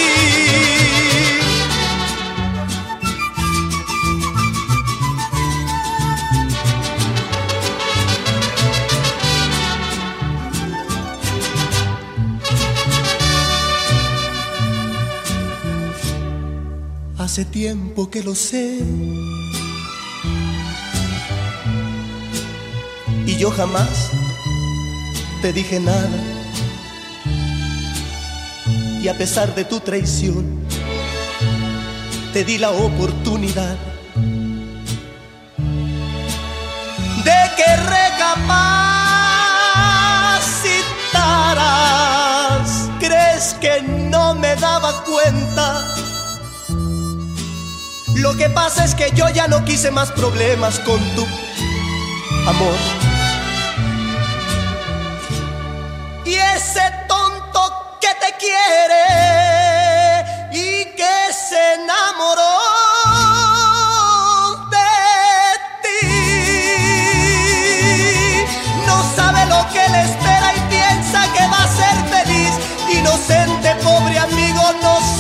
Hace tiempo que lo sé. Y yo jamás te dije nada. Y a pesar de tu traición, te di la oportunidad de que recapacitaras. ¿Crees que no me daba cuenta? Lo que pasa es que yo ya no quise más problemas con tu amor.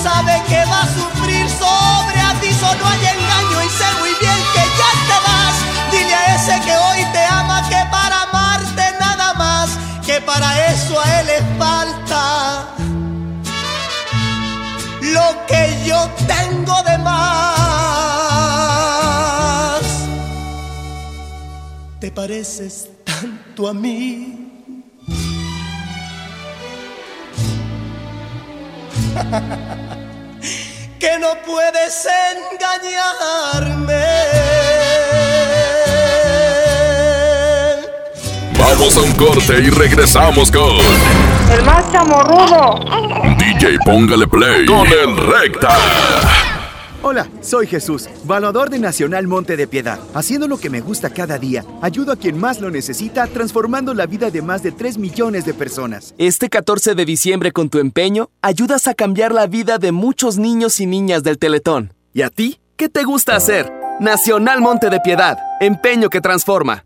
Sabe que va a sufrir sobre aviso. No hay engaño y sé muy bien que ya te vas. Dile a ese que hoy te ama que para amarte nada más, que para eso a él le falta lo que yo tengo de más. ¿Te pareces tanto a mí? que no puedes engañarme. Vamos a un corte y regresamos con El más chamorrudo. DJ Póngale Play con el Recta. Hola, soy Jesús, valedor de Nacional Monte de Piedad. Haciendo lo que me gusta cada día, ayudo a quien más lo necesita, transformando la vida de más de 3 millones de personas. Este 14 de diciembre con tu empeño, ayudas a cambiar la vida de muchos niños y niñas del Teletón. ¿Y a ti? ¿Qué te gusta hacer? Nacional Monte de Piedad, empeño que transforma.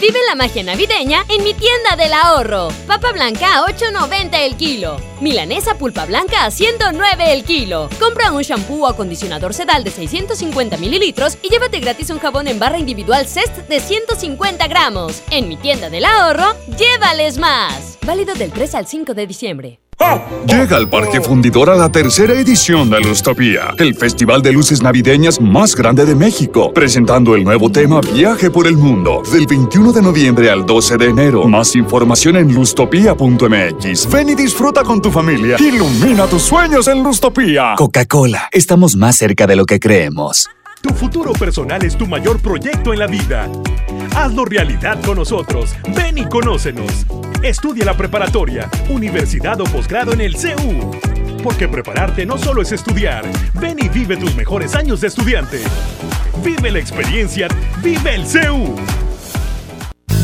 Vive la magia navideña en mi tienda del ahorro. Papa blanca a 8.90 el kilo. Milanesa pulpa blanca a 109 el kilo. Compra un shampoo o acondicionador sedal de 650 mililitros y llévate gratis un jabón en barra individual Cest de 150 gramos. En mi tienda del ahorro, llévales más. Válido del 3 al 5 de diciembre. Llega al Parque Fundidor a la tercera edición de Lustopía, el festival de luces navideñas más grande de México, presentando el nuevo tema Viaje por el Mundo, del 21 de noviembre al 12 de enero. Más información en lustopía.mx. Ven y disfruta con tu familia. Ilumina tus sueños en Lustopía. Coca-Cola, estamos más cerca de lo que creemos. Tu futuro personal es tu mayor proyecto en la vida. Hazlo realidad con nosotros. Ven y conócenos. Estudia la preparatoria, universidad o posgrado en el CEU. Porque prepararte no solo es estudiar. Ven y vive tus mejores años de estudiante. Vive la experiencia. Vive el CEU.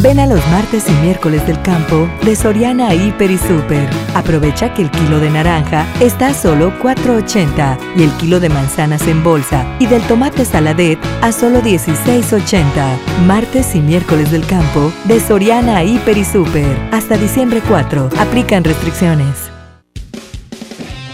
Ven a los martes y miércoles del campo de Soriana Hiper y Super. Aprovecha que el kilo de naranja está a solo 4.80 y el kilo de manzanas en bolsa y del tomate saladet a solo 16.80. Martes y miércoles del campo de Soriana Hiper y Super. Hasta diciembre 4. Aplican restricciones.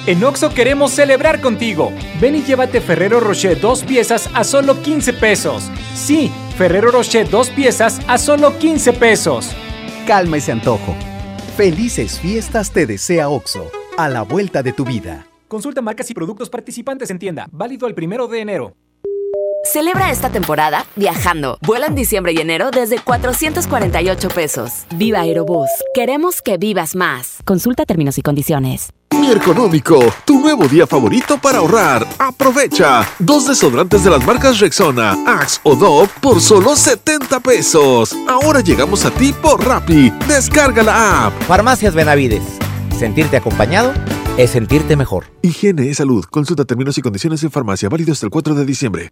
En Oxo queremos celebrar contigo. Ven y llévate Ferrero Rocher dos piezas a solo 15 pesos. Sí, Ferrero Rocher dos piezas a solo 15 pesos. Calma ese antojo. Felices fiestas te desea Oxo, a la vuelta de tu vida. Consulta marcas y productos participantes en tienda. Válido el primero de enero. Celebra esta temporada viajando. Vuela en diciembre y enero desde 448 pesos. Viva Aerobús. Queremos que vivas más. Consulta términos y condiciones. Mi Económico, tu nuevo día favorito para ahorrar. Aprovecha. Dos desodorantes de las marcas Rexona, Axe o Dove por solo 70 pesos. Ahora llegamos a ti por Rappi. Descarga la app. Farmacias Benavides. Sentirte acompañado es sentirte mejor. Higiene y salud. Consulta términos y condiciones en farmacia. Válido hasta el 4 de diciembre.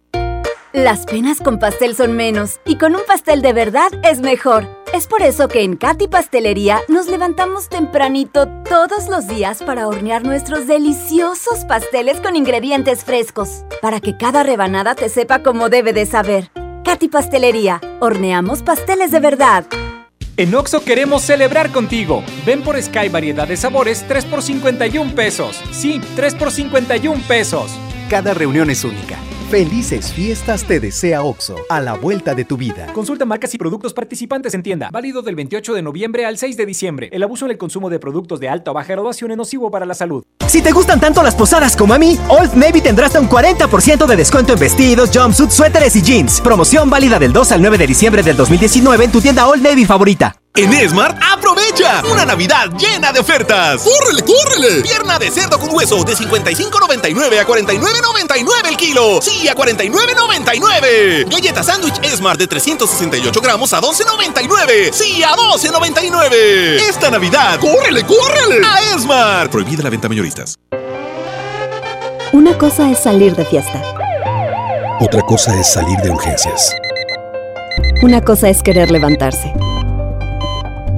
Las penas con pastel son menos y con un pastel de verdad es mejor. Es por eso que en Katy Pastelería nos levantamos tempranito todos los días para hornear nuestros deliciosos pasteles con ingredientes frescos, para que cada rebanada te sepa como debe de saber. Katy Pastelería, horneamos pasteles de verdad. En Oxo queremos celebrar contigo. Ven por Sky variedad de sabores 3 por 51 pesos. Sí, 3 por 51 pesos. Cada reunión es única. Felices fiestas te desea OXO, a la vuelta de tu vida. Consulta marcas y productos participantes en tienda. Válido del 28 de noviembre al 6 de diciembre. El abuso en el consumo de productos de alta o baja graduación es nocivo para la salud. Si te gustan tanto las posadas como a mí, Old Navy tendrá hasta un 40% de descuento en vestidos, jumpsuits, suéteres y jeans. Promoción válida del 2 al 9 de diciembre del 2019 en tu tienda Old Navy favorita. En Esmart, aprovecha una Navidad llena de ofertas. ¡Córrele, córrele! Pierna de cerdo con hueso de 55.99 a 49.99 el kilo. Sí, a 49.99. Galleta sándwich Esmart de 368 gramos a 12.99. Sí, a 12.99. Esta Navidad, ¡córrele, córrele! A Esmart. Prohibida la venta mayoristas. Una cosa es salir de fiesta. Otra cosa es salir de urgencias. Una cosa es querer levantarse.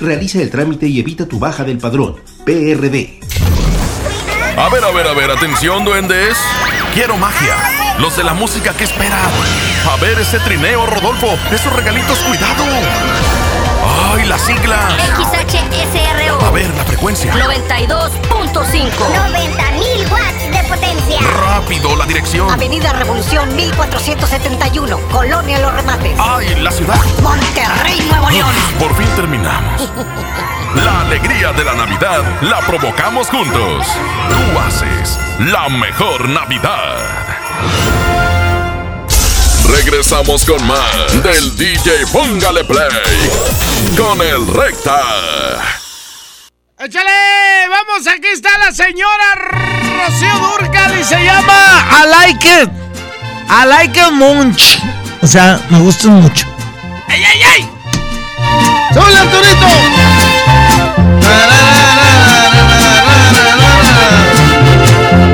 Realiza el trámite y evita tu baja del padrón. PRD. A ver, a ver, a ver, atención, duendes. Quiero magia. Los de la música que esperan. A ver ese trineo, Rodolfo. Esos regalitos, cuidado. ¡Ay, las siglas! XHSRO. A ver, la frecuencia. 92.5. 90.000 watts potencia. Rápido, la dirección. Avenida Revolución 1471, Colonia Los Remates. ¡Ay, la ciudad! Monterrey, Nuevo León. Por fin terminamos. La alegría de la Navidad la provocamos juntos. Tú haces la mejor Navidad. Regresamos con más del DJ Póngale Play con el Recta. ¡Échale! Vamos, aquí está la señora Rocío Durcal y se llama I like it. I like it much. O sea, me gustan mucho. ¡Ey, ey, ey! ¡Súbele, Arturito!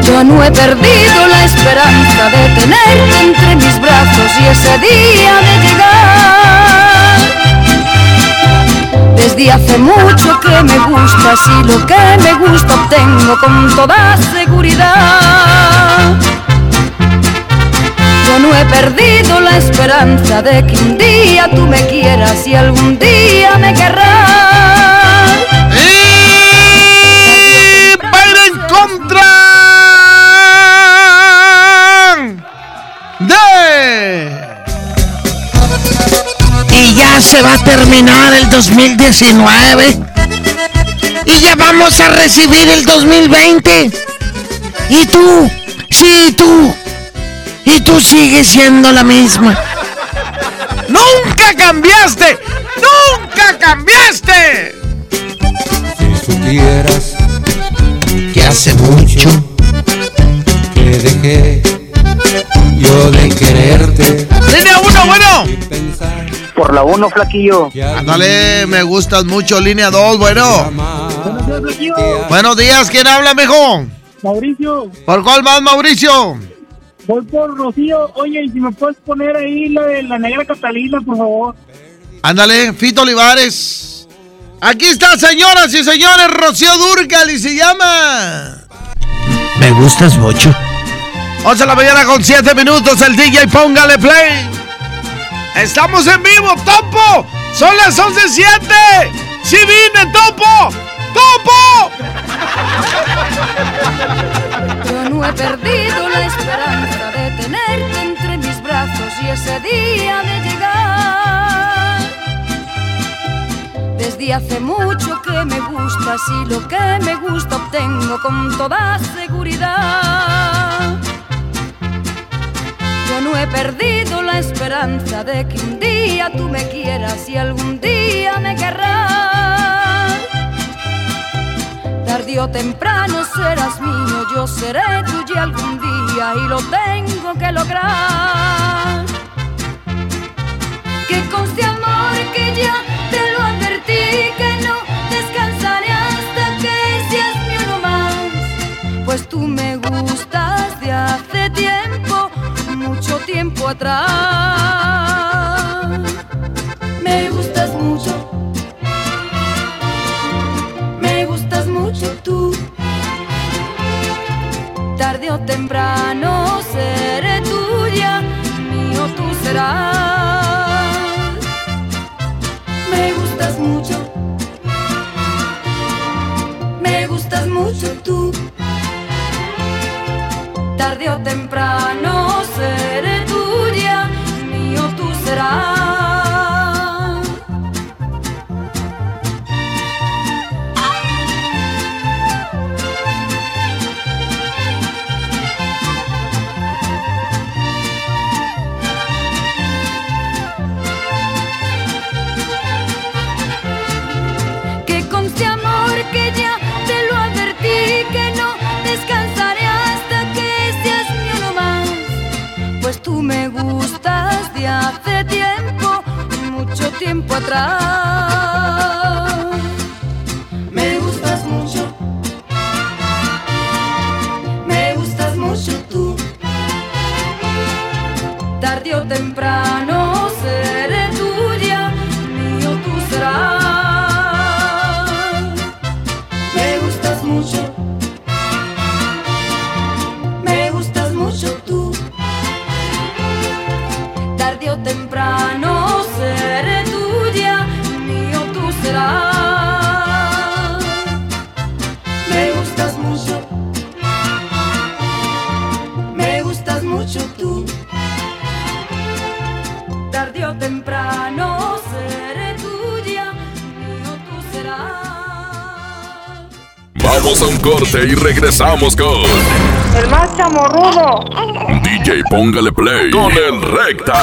Yo no he perdido la esperanza de tenerte entre mis brazos y ese día de llegar. Desde hace mucho que me gusta, y lo que me gusta obtengo con toda seguridad. Yo no he perdido la esperanza de que un día tú me quieras y algún día me querrás. Y para en contra de ya se va a terminar el 2019. Y ya vamos a recibir el 2020. Y tú, sí, tú. Y tú sigues siendo la misma. ¡Nunca cambiaste! ¡Nunca cambiaste! Si supieras que hace mucho que dejé yo de quererte. ¡Línea 1, bueno! Por la 1, flaquillo. Ándale, me gustas mucho. Línea 2, bueno. Buenos días, ¿quién habla, mijo? Mauricio, ¿Por cuál más, Mauricio? voy por Rocío. Oye, y si me puedes poner ahí la de la negra Catalina, por favor. Ándale, Fito Olivares. Aquí está, señoras y señores, Rocío Durcal y se llama. Me gustas mucho. 11 de la mañana con 7 minutos, el DJ póngale play. Estamos en vivo, Topo. Son las 11.07. ¡Sí vine, Topo! ¡Topo! Yo no he perdido la esperanza de tenerte entre mis brazos y ese día de llegar. Desde hace mucho que me gustas y lo que me gusta obtengo con toda seguridad. Yo no he perdido la esperanza de que un día tú me quieras y algún día me querrás. Tarde o temprano serás mío, yo seré tuya algún día y lo tengo que lograr. Que conste amor que ya tiempo atrás. Corte y regresamos con El más chamorrudo. DJ Póngale Play con el Recta.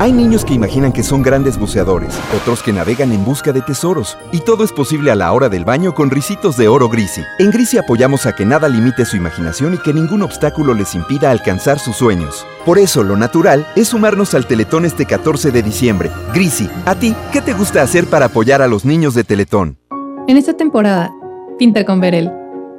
Hay niños que imaginan que son grandes buceadores, otros que navegan en busca de tesoros, y todo es posible a la hora del baño con risitos de oro Grisi. En Grisi apoyamos a que nada limite su imaginación y que ningún obstáculo les impida alcanzar sus sueños. Por eso, lo natural es sumarnos al Teletón este 14 de diciembre. Grisi, ¿a ti qué te gusta hacer para apoyar a los niños de Teletón? En esta temporada, pinta con Verel.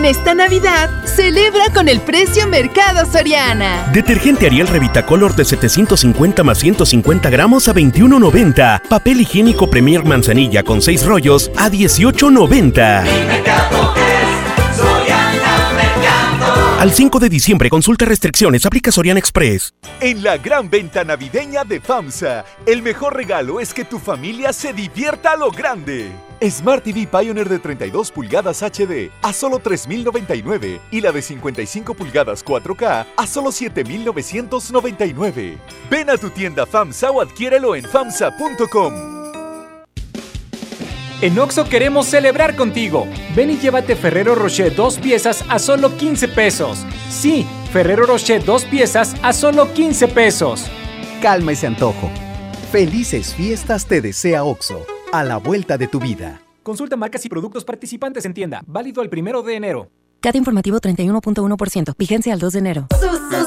En esta Navidad, celebra con el precio Mercado Soriana. Detergente Ariel Revita Color de 750 más 150 gramos a 21.90. Papel higiénico Premier Manzanilla con 6 rollos a 18.90. Al 5 de diciembre, consulta restricciones, aplica Sorian Express. En la gran venta navideña de FAMSA, el mejor regalo es que tu familia se divierta a lo grande. Smart TV Pioneer de 32 pulgadas HD a solo 3.099 y la de 55 pulgadas 4K a solo 7.999. Ven a tu tienda FAMSA o adquiérelo en FAMSA.com. En Oxo queremos celebrar contigo. Ven y llévate Ferrero Rocher dos piezas a solo 15 pesos. Sí, Ferrero Rocher dos piezas a solo 15 pesos. Calma ese antojo. Felices fiestas te desea Oxo, a la vuelta de tu vida. Consulta marcas y productos participantes en tienda. Válido el primero de enero. CAT informativo 31.1%. Vigencia al 2 de enero.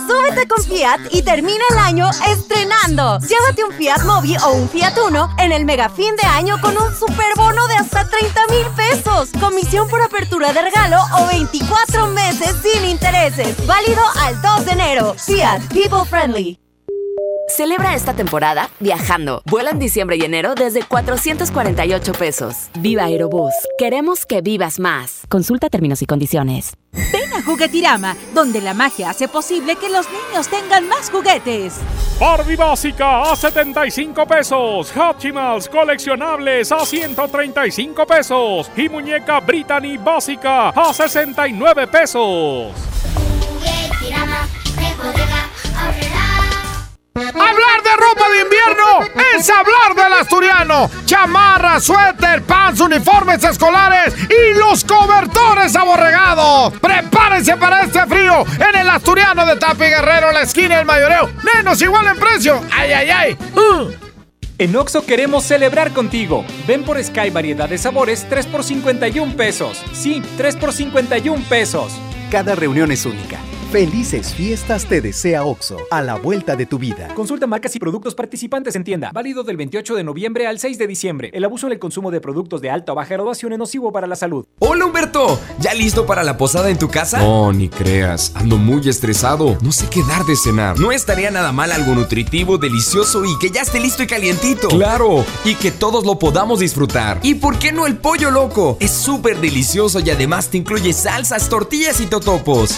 Súbete con Fiat y termina el año estrenando. Llévate un Fiat Mobi o un Fiat Uno en el mega fin de año con un superbono de hasta 30 mil pesos. Comisión por apertura de regalo o 24 meses sin intereses. Válido al 2 de enero. Fiat People Friendly. Celebra esta temporada viajando. Vuela en diciembre y enero desde 448 pesos. Viva Aerobús. Queremos que vivas más. Consulta términos y condiciones. Ven a Juguetirama, donde la magia hace posible que los niños tengan más juguetes. Barbie básica a 75 pesos. Hatchimals coleccionables a 135 pesos. Y muñeca Brittany básica a 69 pesos. Hablar de ropa de invierno es hablar del asturiano. Chamarra, suéter, pants, uniformes escolares y los cobertores aborregados. Prepárense para este frío en el asturiano de Tapi Guerrero, la esquina del mayoreo. Menos igual en precio. ¡Ay, ay, ay! Uh. En Oxo queremos celebrar contigo. Ven por Sky variedad de sabores 3 por 51 pesos. Sí, 3 por 51 pesos. Cada reunión es única. Felices fiestas te desea OXO, a la vuelta de tu vida. Consulta marcas y productos participantes en tienda. Válido del 28 de noviembre al 6 de diciembre. El abuso en el consumo de productos de alta o baja graduación es nocivo para la salud. Hola Humberto, ¿ya listo para la posada en tu casa? No, ni creas, ando muy estresado. No sé qué dar de cenar. No estaría nada mal algo nutritivo, delicioso y que ya esté listo y calientito. Claro, y que todos lo podamos disfrutar. ¿Y por qué no el pollo loco? Es súper delicioso y además te incluye salsas, tortillas y totopos.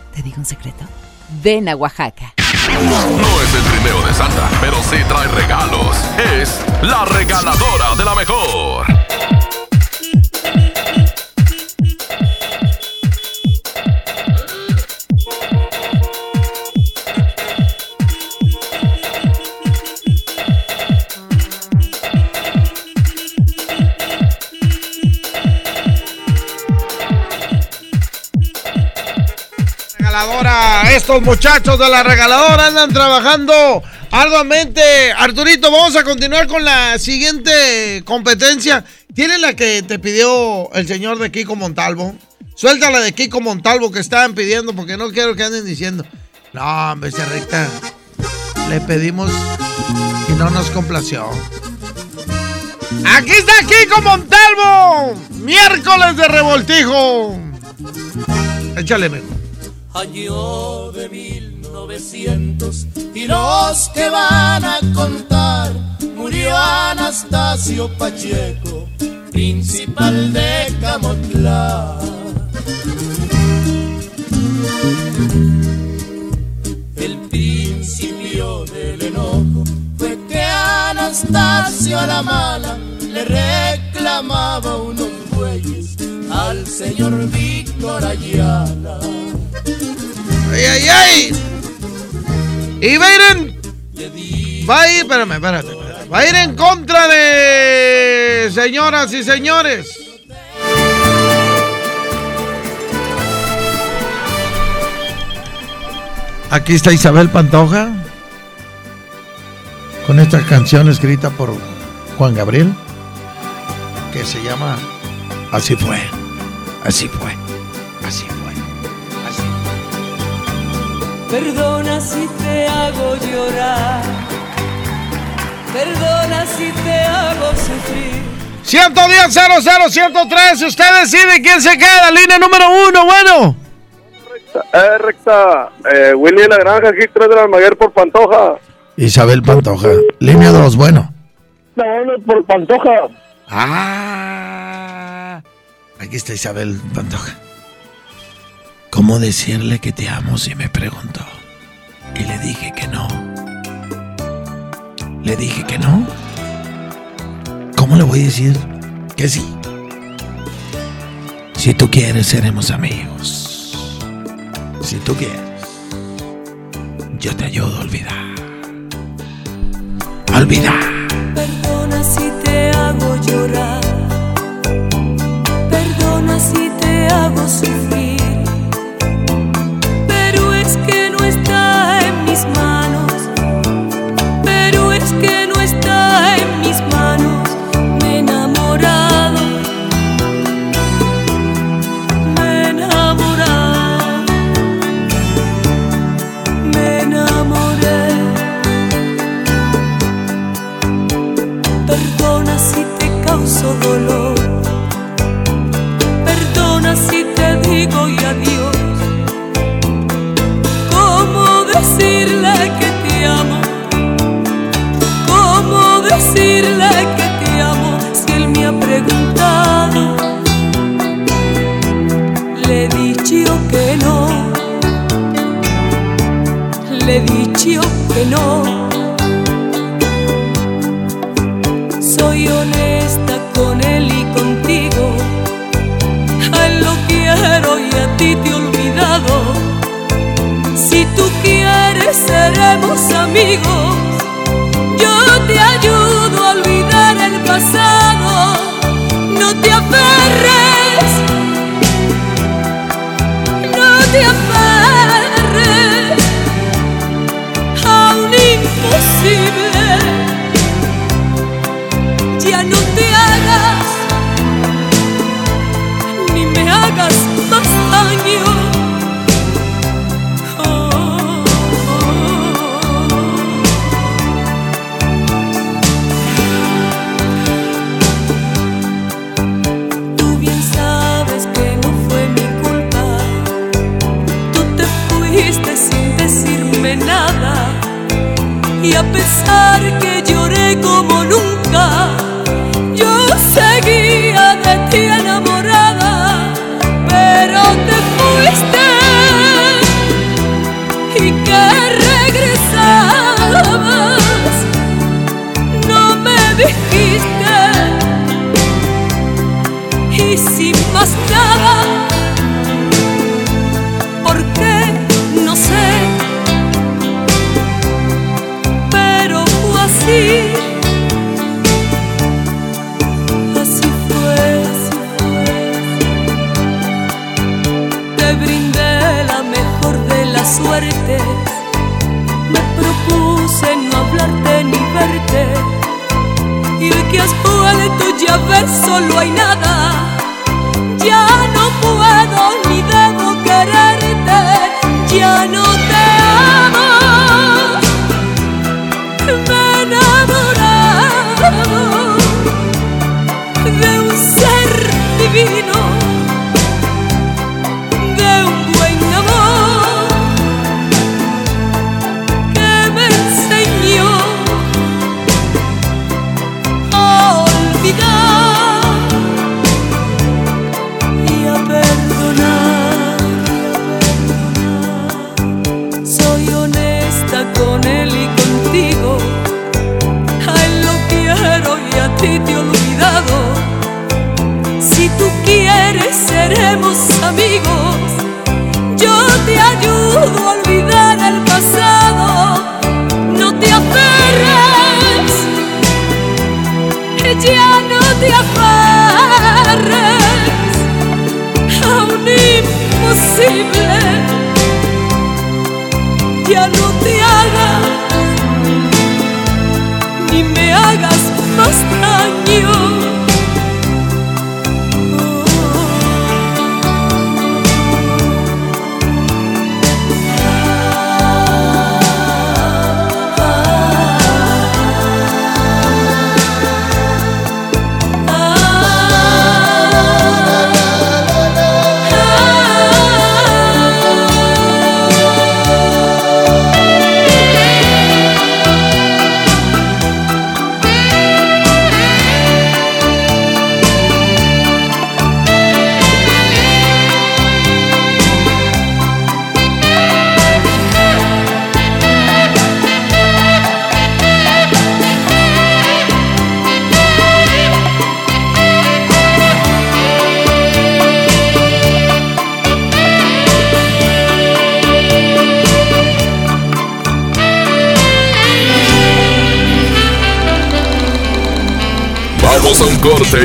¿te digo un secreto? Ven a Oaxaca. No es el trineo de Santa, pero sí trae regalos. Es la regaladora de la mejor. Regaladora, estos muchachos de la regaladora andan trabajando arduamente. Arturito, vamos a continuar con la siguiente competencia. ¿Tiene la que te pidió el señor de Kiko Montalvo? Suelta la de Kiko Montalvo que estaban pidiendo porque no quiero que anden diciendo. No, hombre, se recta. Le pedimos y no nos complació. Aquí está Kiko Montalvo. Miércoles de revoltijo. Échale, mejor. Año de 1900 y los que van a contar murió Anastasio Pacheco, principal de Camotlán. El principio del enojo fue que Anastasio a la mala le reclamaba unos bueyes al señor Víctor Ayala. ¡Ay, ay, ay! Y va a ir en. Va a ir, espérame, espérate, espérate. Va a ir en contra de. Señoras y señores. Aquí está Isabel Pantoja. Con esta canción escrita por Juan Gabriel. Que se llama Así fue. Así fue. Así fue. Perdona si te hago llorar. Perdona si te hago sufrir. 110 00 103. Usted decide quién se queda. Línea número uno. Bueno. Eh, recta. Eh, Willy de la Granja, aquí 3 de la Almaguer por Pantoja. Isabel Pantoja. Línea 2. Bueno. No, no, por Pantoja. Ah. Aquí está Isabel Pantoja. ¿Cómo decirle que te amo si me preguntó? Y le dije que no. Le dije que no. ¿Cómo le voy a decir que sí? Si tú quieres, seremos amigos. Si tú quieres, yo te ayudo a olvidar. Olvidar. Perdona si te hago llorar. Perdona si te hago sufrir. Es que no está en mis manos. Pero es que no está en mis manos. Me he enamorado. Me he enamorado. Me enamoré. Perdona si te causo dolor. Perdona si te digo y adiós.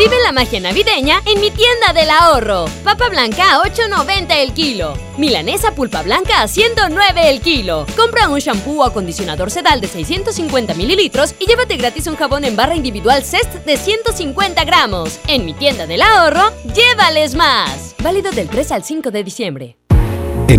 Vive la magia navideña en mi tienda del ahorro. Papa blanca a 8.90 el kilo. Milanesa pulpa blanca a 109 el kilo. Compra un shampoo o acondicionador sedal de 650 mililitros y llévate gratis un jabón en barra individual Cest de 150 gramos. En mi tienda del ahorro, llévales más. Válido del 3 al 5 de diciembre.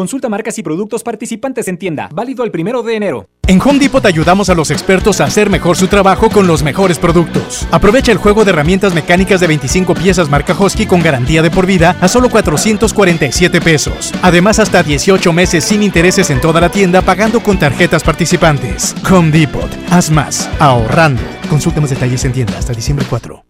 Consulta marcas y productos participantes en tienda. Válido el primero de enero. En Home Depot ayudamos a los expertos a hacer mejor su trabajo con los mejores productos. Aprovecha el juego de herramientas mecánicas de 25 piezas marca Husky con garantía de por vida a solo 447 pesos. Además, hasta 18 meses sin intereses en toda la tienda pagando con tarjetas participantes. Home Depot. Haz más. Ahorrando. Consulta más detalles en tienda hasta diciembre 4.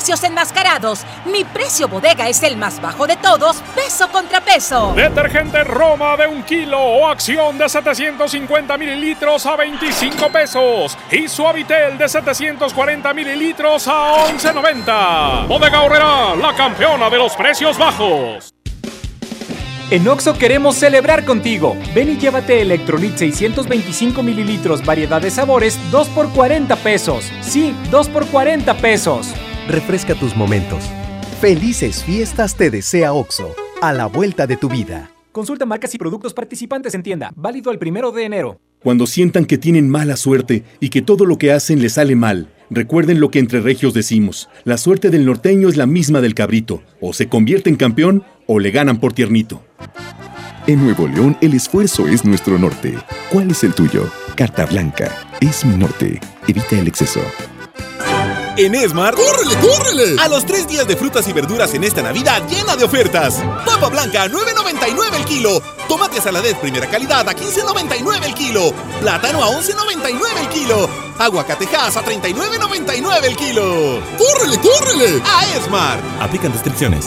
precios enmascarados. Mi precio bodega es el más bajo de todos, peso contra peso. Detergente Roma de un kilo o acción de 750 mililitros a 25 pesos. Y Suavitel de 740 mililitros a 11.90. Bodega Horrera, la campeona de los precios bajos. En Oxo queremos celebrar contigo. Ven y llévate Electrolit 625 mililitros, variedad de sabores, 2 por 40 pesos. Sí, 2 por 40 pesos. Refresca tus momentos. Felices fiestas te desea Oxo, a la vuelta de tu vida. Consulta marcas y productos participantes en tienda. Válido el primero de enero. Cuando sientan que tienen mala suerte y que todo lo que hacen les sale mal, recuerden lo que entre regios decimos. La suerte del norteño es la misma del cabrito. O se convierte en campeón o le ganan por tiernito. En Nuevo León el esfuerzo es nuestro norte. ¿Cuál es el tuyo? Carta Blanca. Es mi norte. Evita el exceso. En Esmar, ¡córrele, córrele! A los tres días de frutas y verduras en esta Navidad llena de ofertas. Papa blanca a 9.99 el kilo. Tomate saladet primera calidad a 15.99 el kilo. Plátano a 11.99 el kilo. Aguacatejas a 39.99 el kilo. ¡Córrele, córrele! A Esmar. Aplican restricciones.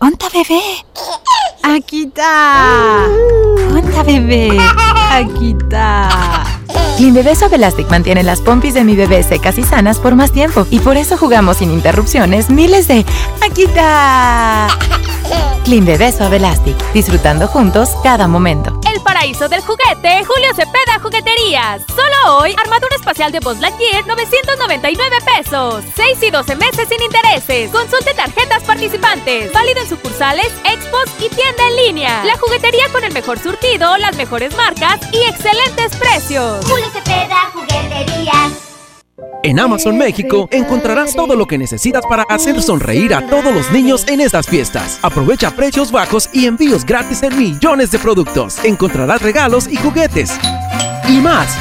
¡Onta bebé! ¡Aquí está! ¡Onta bebé! ¡Aquí está! Clean Bebé Elastic mantiene las pompis de mi bebé secas y sanas por más tiempo y por eso jugamos sin interrupciones miles de ¡Aquí está! Clean Bebé Elastic, disfrutando juntos cada momento. El paraíso del juguete, Julio Cepeda Jugueterías. Solo hoy, armadura espacial de Buzz Lightyear, 999 pesos. 6 y 12 meses sin intereses. Consulte tarjetas participantes. Válido en sucursales, expos y tienda en línea. La juguetería con el mejor surtido, las mejores marcas y excelentes precios. Julio Cepeda Jugueterías. En Amazon México encontrarás todo lo que necesitas para hacer sonreír a todos los niños en estas fiestas. Aprovecha precios bajos y envíos gratis en millones de productos. Encontrarás regalos y juguetes. Y más.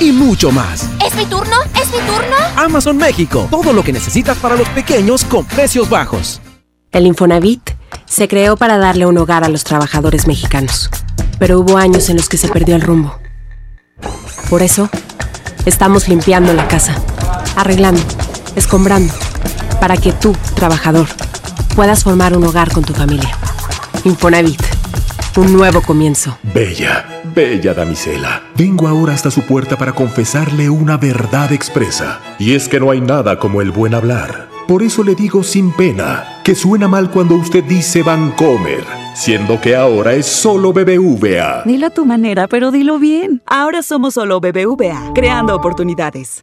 Y mucho más. ¿Es mi turno? ¿Es mi turno? Amazon México. Todo lo que necesitas para los pequeños con precios bajos. El Infonavit se creó para darle un hogar a los trabajadores mexicanos. Pero hubo años en los que se perdió el rumbo. Por eso, estamos limpiando la casa, arreglando, escombrando, para que tú, trabajador, puedas formar un hogar con tu familia. Infonavit, un nuevo comienzo. Bella, bella damisela. Vengo ahora hasta su puerta para confesarle una verdad expresa. Y es que no hay nada como el buen hablar. Por eso le digo sin pena que suena mal cuando usted dice Vancomer, siendo que ahora es solo BBVA. Dilo a tu manera, pero dilo bien. Ahora somos solo BBVA, creando oportunidades.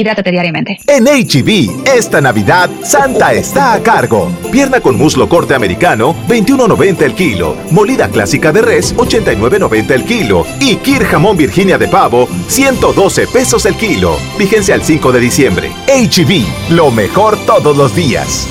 Hidrátate diariamente. En HB, esta Navidad, Santa está a cargo. Pierna con muslo corte americano, 21.90 el kilo. Molida clásica de res, 89.90 el kilo. Y Kir jamón Virginia de pavo, 112 pesos el kilo. Vigencia al 5 de diciembre. HB, lo mejor todos los días.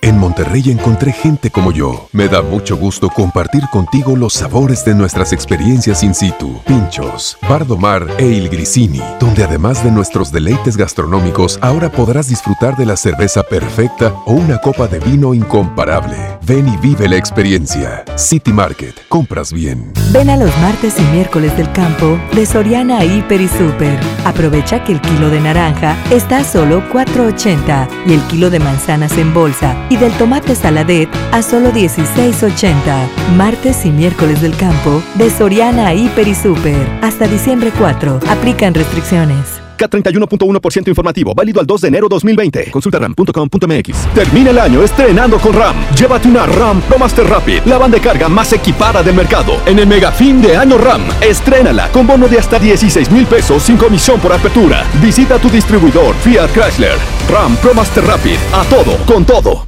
En Monterrey encontré gente como yo. Me da mucho gusto compartir contigo los sabores de nuestras experiencias in situ. Pinchos, Bardomar e Il Grisini, donde además de nuestros deleites gastronómicos, ahora podrás disfrutar de la cerveza perfecta o una copa de vino incomparable. Ven y vive la experiencia. City Market, compras bien. Ven a los martes y miércoles del campo de Soriana Hiper y Super. Aprovecha que el kilo de naranja está a solo 4.80 y el kilo de manzanas en bolsa y del tomate saladet a solo 16.80. Martes y miércoles del campo de Soriana Hiper y Super. Hasta diciembre 4. Aplican restricciones. K31.1% informativo, válido al 2 de enero 2020. Consulta ram.com.mx. Termina el año estrenando con RAM. Llévate una RAM Pro Master Rapid, la banda de carga más equipada del mercado. En el mega fin de año RAM, estrénala con bono de hasta 16 mil pesos sin comisión por apertura. Visita tu distribuidor Fiat Chrysler. RAM Pro Master Rapid, a todo, con todo.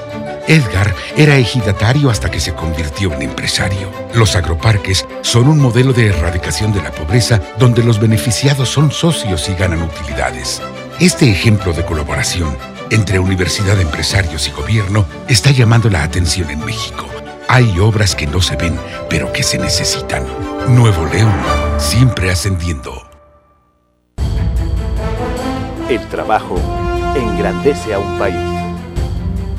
Edgar era ejidatario hasta que se convirtió en empresario. Los agroparques son un modelo de erradicación de la pobreza donde los beneficiados son socios y ganan utilidades. Este ejemplo de colaboración entre universidad, empresarios y gobierno está llamando la atención en México. Hay obras que no se ven, pero que se necesitan. Nuevo León, siempre ascendiendo. El trabajo engrandece a un país.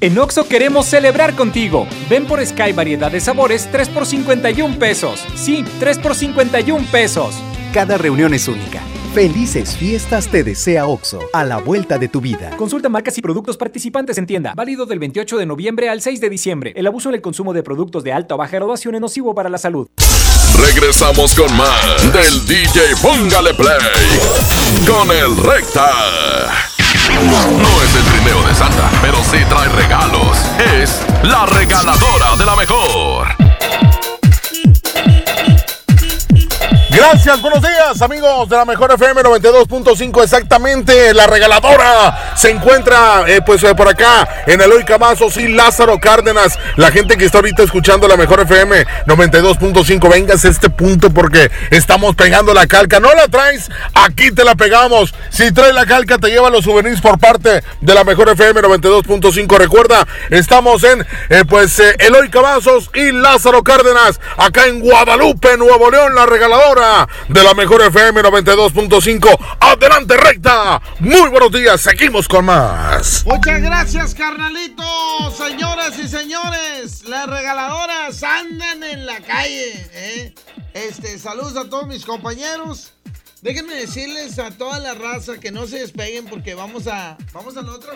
En Oxo queremos celebrar contigo. Ven por Sky variedad de sabores 3 por 51 pesos. Sí, 3 por 51 pesos. Cada reunión es única. Felices fiestas te desea Oxo, a la vuelta de tu vida. Consulta marcas y productos participantes en tienda. Válido del 28 de noviembre al 6 de diciembre. El abuso en el consumo de productos de alta o baja graduación es nocivo para la salud. Regresamos con más del DJ Póngale Play con el Recta. No es trineo de Santa, pero sí trae regalos. Es la regaladora de la mejor. Gracias, buenos días amigos de la mejor FM 92.5 exactamente, la regaladora se encuentra eh, pues eh, por acá en Eloy Cavazos y Lázaro Cárdenas, la gente que está ahorita escuchando la mejor FM 92.5, vengas a este punto porque estamos pegando la calca, no la traes, aquí te la pegamos, si traes la calca te lleva los souvenirs por parte de la mejor FM 92.5, recuerda, estamos en eh, pues Eloy Cavazos y Lázaro Cárdenas, acá en Guadalupe, Nuevo León, la regaladora de la mejor FM 92.5. Adelante, recta. Muy buenos días. Seguimos con más. Muchas gracias, carnalito. Señoras y señores, las regaladoras andan en la calle. ¿eh? Este, saludos a todos mis compañeros. Déjenme decirles a toda la raza que no se despeguen porque vamos a. ¿Vamos al otro?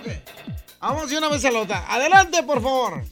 Vamos de una vez a la otra. Adelante, por favor.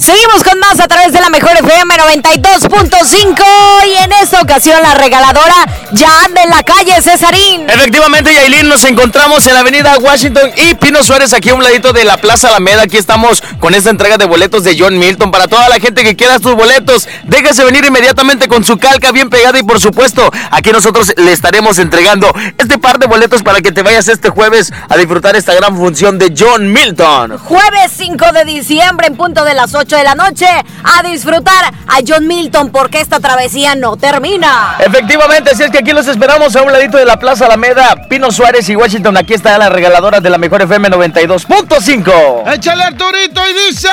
Seguimos con más a través de la mejor FM 92.5 y en esta ocasión la regaladora ya anda en la calle Cesarín. Efectivamente, Yailin, nos encontramos en la avenida Washington y Pino Suárez aquí a un ladito de la Plaza Alameda. Aquí estamos con esta entrega de boletos de John Milton para toda la gente que quiera sus boletos. Déjese venir inmediatamente con su calca bien pegada y por supuesto aquí nosotros le estaremos entregando este par de boletos para que te vayas este jueves a disfrutar esta gran función de John Milton. Jueves 5 de diciembre en punto de las 8 de la noche a disfrutar a John Milton porque esta travesía no termina. Efectivamente, así es que aquí los esperamos a un ladito de la Plaza Alameda, Pino Suárez y Washington. Aquí está la regaladora de la mejor FM 92.5. Échale Arturito y dice.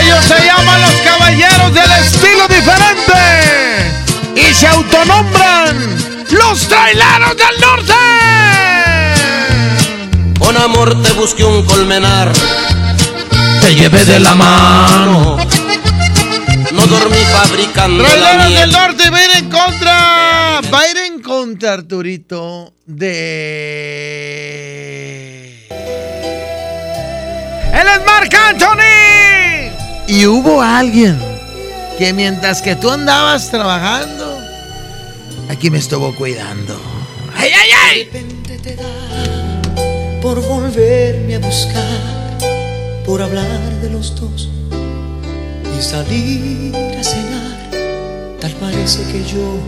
Ellos se llaman los caballeros del estilo diferente y se autonombran los traileros del norte. Con amor te busqué un colmenar, te llevé de la mano. No dormí fabricando la Traileros miel. del norte va a ir en contra. Va a ir en contra, Arturito, de. ¡Él es Marc Anthony! Y hubo alguien que mientras que tú andabas trabajando, aquí me estuvo cuidando. ¡Ay, ay, ay! Por volverme a buscar, por hablar de los dos y salir a cenar. Tal parece que yo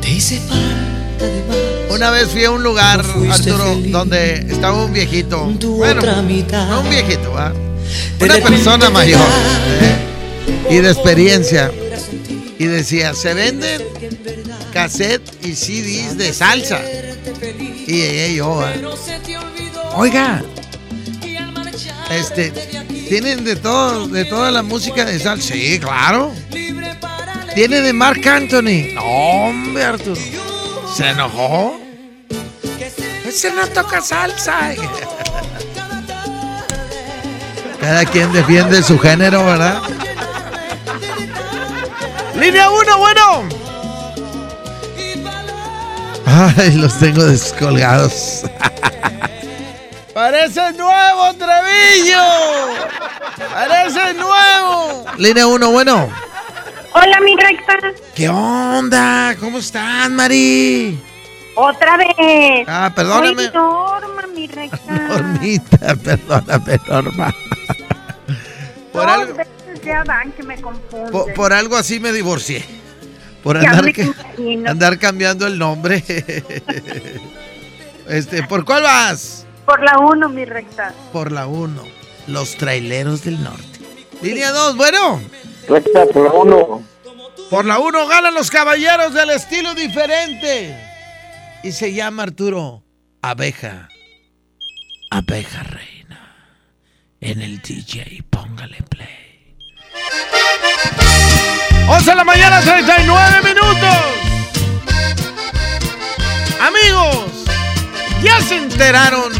te hice falta de más. Una vez fui a un lugar, Arturo, feliz donde estaba un viejito. Bueno, otra mitad. no un viejito. De Una persona mayor ¿eh? y de experiencia. Y decía, se venden cassette y CDs de salsa. Y llegué yo, ¿eh? Oiga, este, ¿tienen de todo, de toda la música de salsa? Sí, claro. ¿Tiene de Marc Anthony? No, hombre, Arturo. ¿Se enojó? Ese no toca salsa. Cada quien defiende su género, ¿verdad? Línea 1, bueno. Ay, los tengo descolgados. Parece nuevo, Trevillo. Parece nuevo. Línea 1, bueno. Hola, mi recta. ¿Qué onda? ¿Cómo estás, Mari? Otra vez. Ah, perdóname. Soy Norma, mi recta. Normita, perdóname, Norma. Por Dos algo, veces ya van que me confunden. por, por algo así me divorcié. Por andar, que- andar cambiando el nombre. Este, ¿por cuál vas? Por la uno, mi recta. Por la 1. Los traileros del norte. Línea 2, bueno. Recta por la uno. Por la 1 ganan los caballeros del estilo diferente. Y se llama Arturo Abeja. Abeja reina. En el DJ, póngale play. 11 de la mañana, 39 minutos. Amigos, ¿ya se enteraron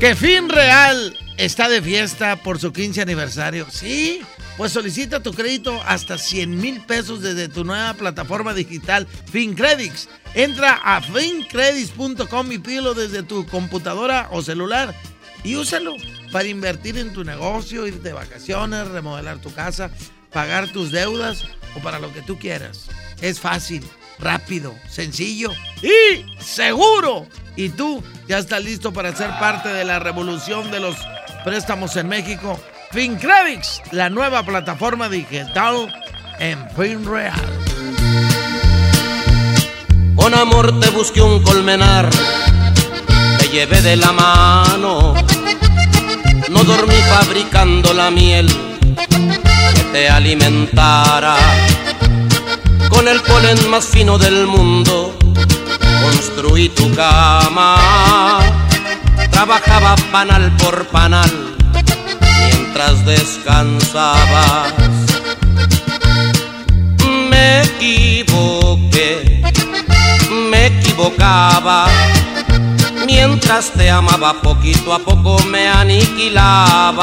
que Fin Real está de fiesta por su 15 aniversario? Sí, pues solicita tu crédito hasta 100 mil pesos desde tu nueva plataforma digital FinCredits. Entra a fincredits.com y pídelo desde tu computadora o celular y úsalo para invertir en tu negocio, ir de vacaciones, remodelar tu casa, pagar tus deudas o para lo que tú quieras. Es fácil, rápido, sencillo y seguro. Y tú ya estás listo para ser parte de la revolución de los préstamos en México. FinCredits, la nueva plataforma digital en FinReal. Con amor te busqué un colmenar, te llevé de la mano. No dormí fabricando la miel te alimentara. Con el polen más fino del mundo construí tu cama. Trabajaba panal por panal mientras descansabas. Me equivoqué, me equivocaba. Mientras te amaba poquito a poco me aniquilabas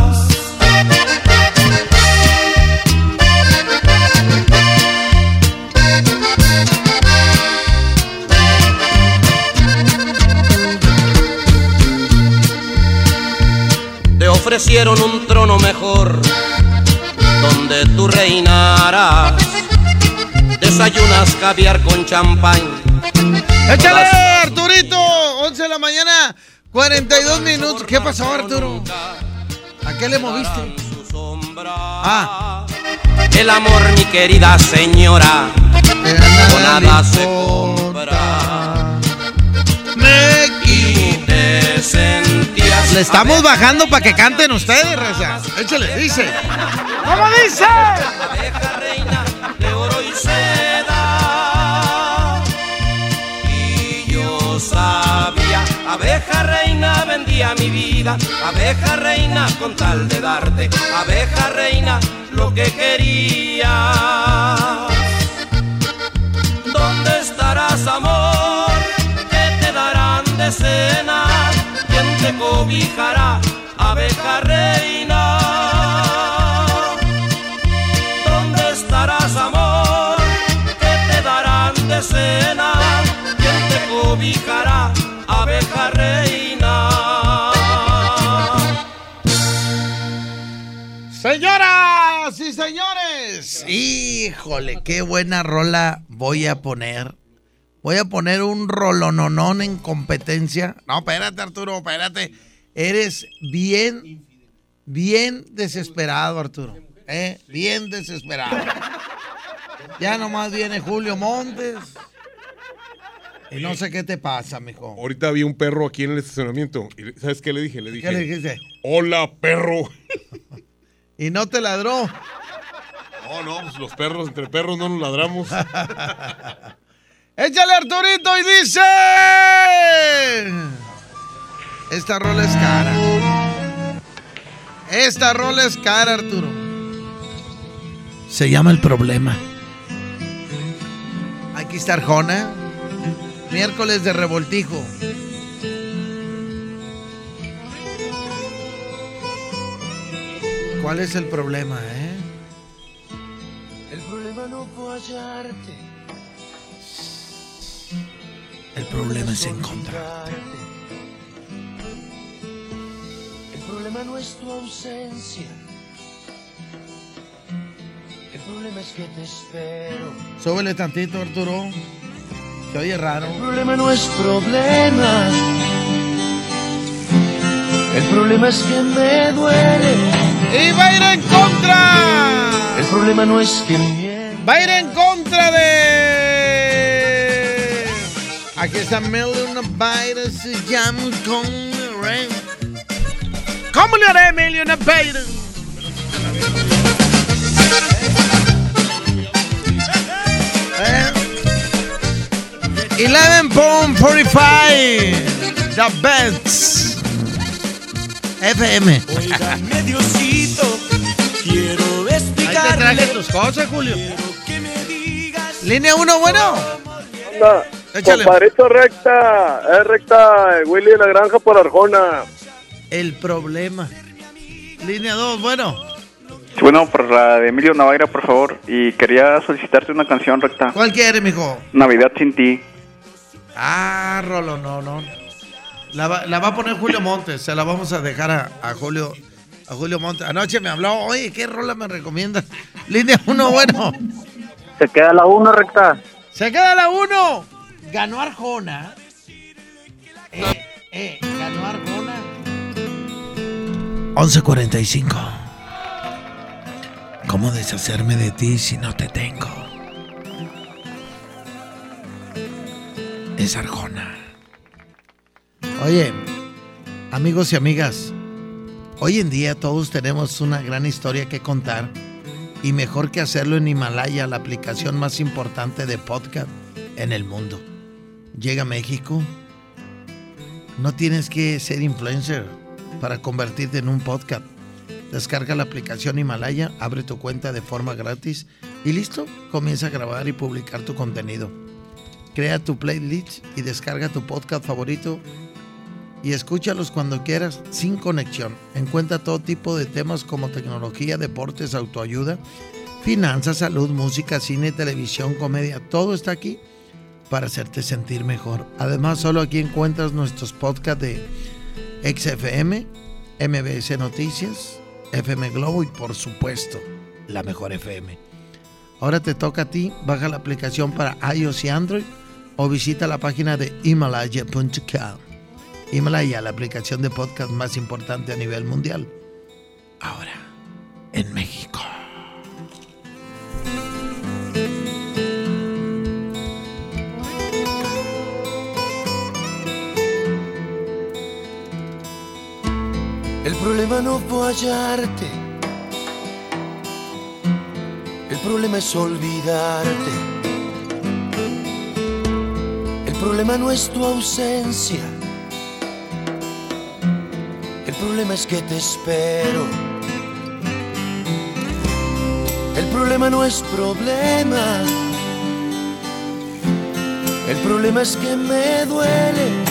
Ofrecieron un trono mejor donde tú reinarás. Desayunas caviar con champán. ¡Échale, Arturito! 11 de la mañana, 42 minutos. ¿Qué pasó, Arturo? ¿A qué le moviste? Ah, El amor, mi querida señora, con nada se compra. Me te sentías. Le estamos bajando para que canten ustedes, raza. Échale, dice. ¿Cómo dice? Abeja reina de oro y seda. Y yo sabía, abeja reina vendía mi vida. Abeja reina con tal de darte. Abeja reina lo que querías. ¿Dónde estarás, amor? ¿Qué te darán de cena? ¿Quién te cobijará, abeja reina? ¿Dónde estarás, amor? ¿Qué te darán de cena? ¿Quién te cobijará, abeja reina? Señoras y señores, híjole, qué buena rola voy a poner. Voy a poner un rolononón en competencia. No, espérate, Arturo, espérate. Eres bien, bien desesperado, Arturo. ¿eh? Bien desesperado. Ya nomás viene Julio Montes. Y no sé qué te pasa, mijo. Ahorita había un perro aquí en el estacionamiento. ¿Y ¿Sabes qué le dije? Le dije. ¿Qué le dijiste? Hola, perro. Y no te ladró. No, no, pues los perros, entre perros no nos ladramos. Échale Arturito y dice. Esta rola es cara. Esta rola es cara, Arturo. Se llama El Problema. Aquí está Arjona. Miércoles de revoltijo. ¿Cuál es el problema, eh? El problema no fue hallarte. El problema es encontrar. El problema no es tu ausencia. El problema es que te espero. Súbele tantito, Arturo. Se oye raro. El problema no es problema. El problema es que me duele. Y va a ir en contra. El problema no es que miente. Va a ir en contra de. Aquí está Million Bytes. Se llama con Rain. ¿Cómo le haré Million Bytes? Eh. 11.45 The Bets FM Óigame, Diosito, quiero Ahí te traje explicarle. tus cosas, Julio. Línea 1, bueno. Échale. compadrito recta, es recta, eh, Willy de la Granja por Arjona. El problema. Línea 2, bueno. Bueno, por la de Emilio Navaira, por favor. Y quería solicitarte una canción recta. ¿Cuál quiere, mijo? Navidad sin ti. Ah, Rolo, no, no. La va, la va a poner Julio Montes. Se la vamos a dejar a, a Julio a Julio Montes. Anoche me habló, oye, ¿qué rola me recomiendas? Línea 1, bueno. Se queda la 1 recta. Se queda la 1. Ganó Arjona. Eh, eh, ganó Arjona. 11.45. ¿Cómo deshacerme de ti si no te tengo? Es Arjona. Oye, amigos y amigas, hoy en día todos tenemos una gran historia que contar y mejor que hacerlo en Himalaya, la aplicación más importante de podcast en el mundo. Llega a México. No tienes que ser influencer para convertirte en un podcast. Descarga la aplicación Himalaya, abre tu cuenta de forma gratis y listo, comienza a grabar y publicar tu contenido. crea tu playlist y descarga tu podcast favorito y escúchalos cuando quieras sin conexión. Encuentra todo tipo de temas como tecnología, deportes, autoayuda, finanzas, salud, música, cine, televisión, comedia. Todo está aquí para hacerte sentir mejor. Además, solo aquí encuentras nuestros podcasts de XFM, MBS Noticias, FM Globo y por supuesto, la mejor FM. Ahora te toca a ti, baja la aplicación para iOS y Android o visita la página de himalaya.com. Himalaya, la aplicación de podcast más importante a nivel mundial. Ahora, en México. Problema no fue hallarte. El problema es olvidarte. El problema no es tu ausencia. El problema es que te espero. El problema no es problema. El problema es que me duele.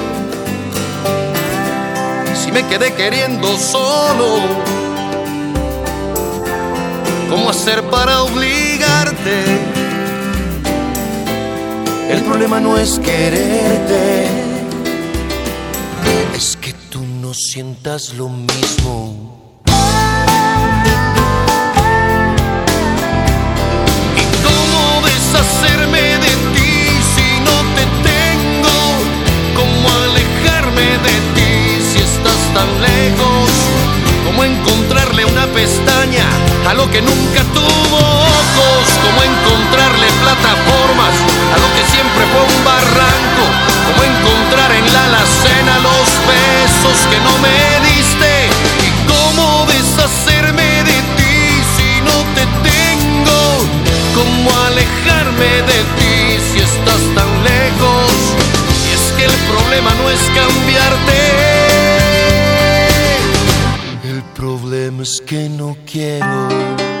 Me quedé queriendo solo, ¿cómo hacer para obligarte? El problema no es quererte, es que tú no sientas lo mismo. Tan lejos? ¿Cómo encontrarle una pestaña a lo que nunca tuvo ojos? ¿Cómo encontrarle plataformas a lo que siempre fue un barranco? ¿Cómo encontrar en la alacena los besos que no me diste? ¿Y cómo deshacerme de ti si no te tengo? ¿Cómo alejarme de ti si estás tan lejos? Y es que el problema no es cambiarte. Es que no quiero.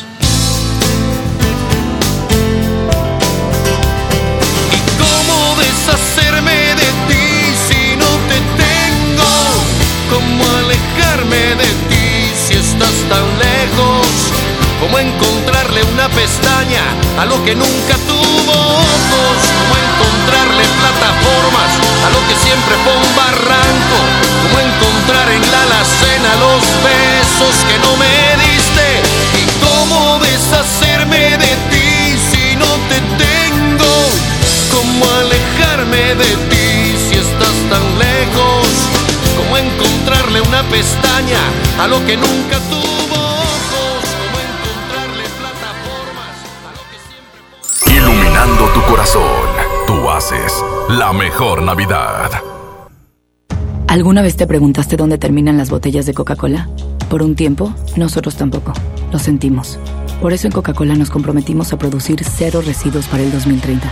¿Cómo alejarme de ti si estás tan lejos? ¿Cómo encontrarle una pestaña a lo que nunca tuvo ojos? ¿Cómo encontrarle plataformas a lo que siempre fue un barranco? ¿Cómo encontrar en la alacena los besos que no me diste? ¿Y cómo deshacerme de ti si no te tengo? ¿Cómo alejarme de ti si estás tan lejos? ¿Cómo encontrarle una pestaña a lo que nunca tuvo ojos? ¿Cómo encontrarle plataformas a lo que siempre Iluminando tu corazón, tú haces la mejor Navidad. ¿Alguna vez te preguntaste dónde terminan las botellas de Coca-Cola? Por un tiempo, nosotros tampoco. Lo sentimos. Por eso en Coca-Cola nos comprometimos a producir cero residuos para el 2030.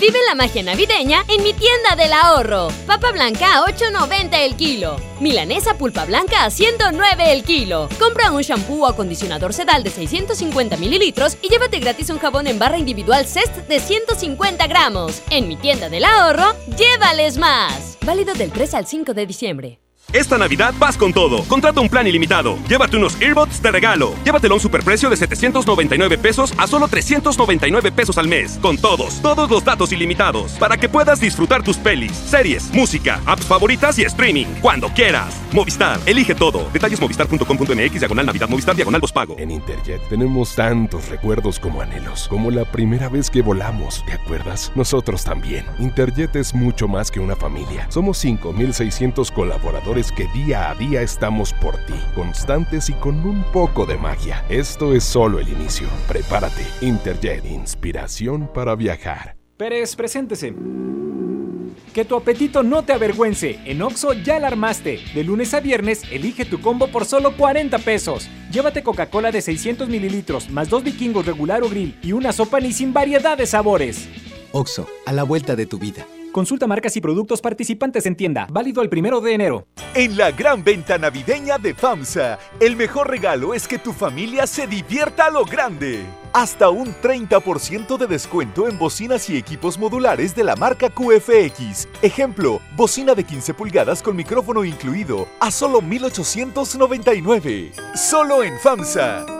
Vive la magia navideña en mi tienda del ahorro. Papa blanca a 8.90 el kilo. Milanesa pulpa blanca a 109 el kilo. Compra un shampoo o acondicionador sedal de 650 mililitros y llévate gratis un jabón en barra individual CEST de 150 gramos. En mi tienda del ahorro, llévales más. Válido del 3 al 5 de diciembre. Esta Navidad vas con todo. Contrata un plan ilimitado. Llévate unos earbuds de regalo. Llévatelo a un superprecio de 799 pesos a solo 399 pesos al mes. Con todos, todos los datos ilimitados. Para que puedas disfrutar tus pelis, series, música, apps favoritas y streaming. Cuando quieras. Movistar, elige todo. Detalles movistar.com.mx, diagonal Navidad, Movistar, diagonal pago. En Interjet tenemos tantos recuerdos como anhelos. Como la primera vez que volamos, ¿te acuerdas? Nosotros también. Interjet es mucho más que una familia. Somos 5.600 colaboradores que día a día estamos por ti, constantes y con un poco de magia. Esto es solo el inicio. Prepárate. Interjet, inspiración para viajar. Pérez, preséntese. Que tu apetito no te avergüence. En Oxo ya la armaste. De lunes a viernes, elige tu combo por solo 40 pesos. Llévate Coca-Cola de 600 mililitros, más dos vikingos regular o grill y una sopa ni sin variedad de sabores. Oxo, a la vuelta de tu vida. Consulta marcas y productos participantes en tienda. Válido el primero de enero. En la gran venta navideña de FAMSA, el mejor regalo es que tu familia se divierta a lo grande. Hasta un 30% de descuento en bocinas y equipos modulares de la marca QFX. Ejemplo, bocina de 15 pulgadas con micrófono incluido a solo 1899. Solo en FAMSA.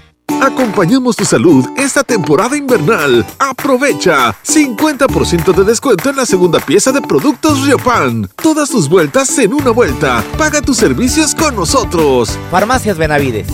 Acompañamos tu salud esta temporada invernal. Aprovecha 50% de descuento en la segunda pieza de productos Riopan. Todas tus vueltas en una vuelta. Paga tus servicios con nosotros. Farmacias Benavides.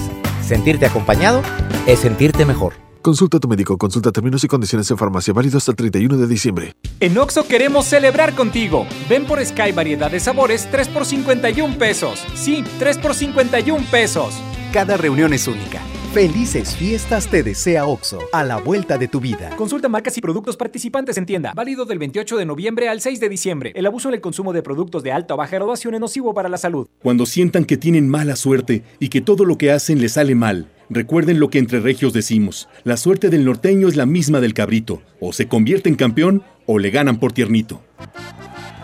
Sentirte acompañado es sentirte mejor. Consulta a tu médico, consulta términos y condiciones en farmacia, válido hasta el 31 de diciembre. En Oxo queremos celebrar contigo. Ven por Sky variedad de sabores 3 por 51 pesos. Sí, 3 por 51 pesos. Cada reunión es única. Felices fiestas te desea OXO, a la vuelta de tu vida. Consulta marcas y productos participantes en tienda. Válido del 28 de noviembre al 6 de diciembre. El abuso en el consumo de productos de alta o baja graduación es nocivo para la salud. Cuando sientan que tienen mala suerte y que todo lo que hacen les sale mal, recuerden lo que entre regios decimos. La suerte del norteño es la misma del cabrito. O se convierte en campeón o le ganan por tiernito.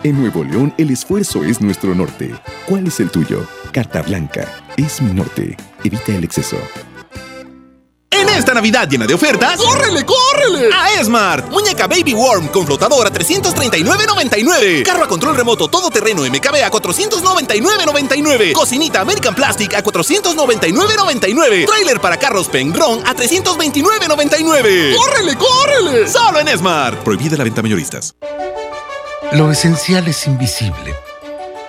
En Nuevo León el esfuerzo es nuestro norte. ¿Cuál es el tuyo? Carta Blanca. Es mi norte. Evita el exceso. En esta Navidad llena de ofertas, ¡córrele, córrele! A Esmart. Muñeca Baby Worm con flotador a 339.99. Carro a control remoto todoterreno MKB a 499.99. Cocinita American Plastic a 499.99. Trailer para carros Pengron a 329.99. ¡Córrele, córrele! Solo en Esmart. Prohibida la venta mayoristas. Lo esencial es invisible,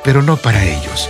pero no para ellos.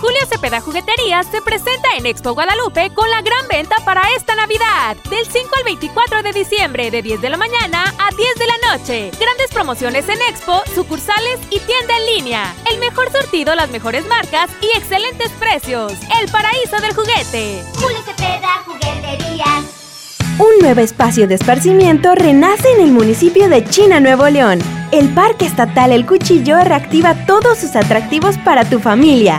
Julio Cepeda Jugueterías se presenta en Expo Guadalupe con la gran venta para esta Navidad. Del 5 al 24 de diciembre, de 10 de la mañana a 10 de la noche. Grandes promociones en Expo, sucursales y tienda en línea. El mejor surtido, las mejores marcas y excelentes precios. El paraíso del juguete. Julio Cepeda Jugueterías. Un nuevo espacio de esparcimiento renace en el municipio de China, Nuevo León. El Parque Estatal El Cuchillo reactiva todos sus atractivos para tu familia.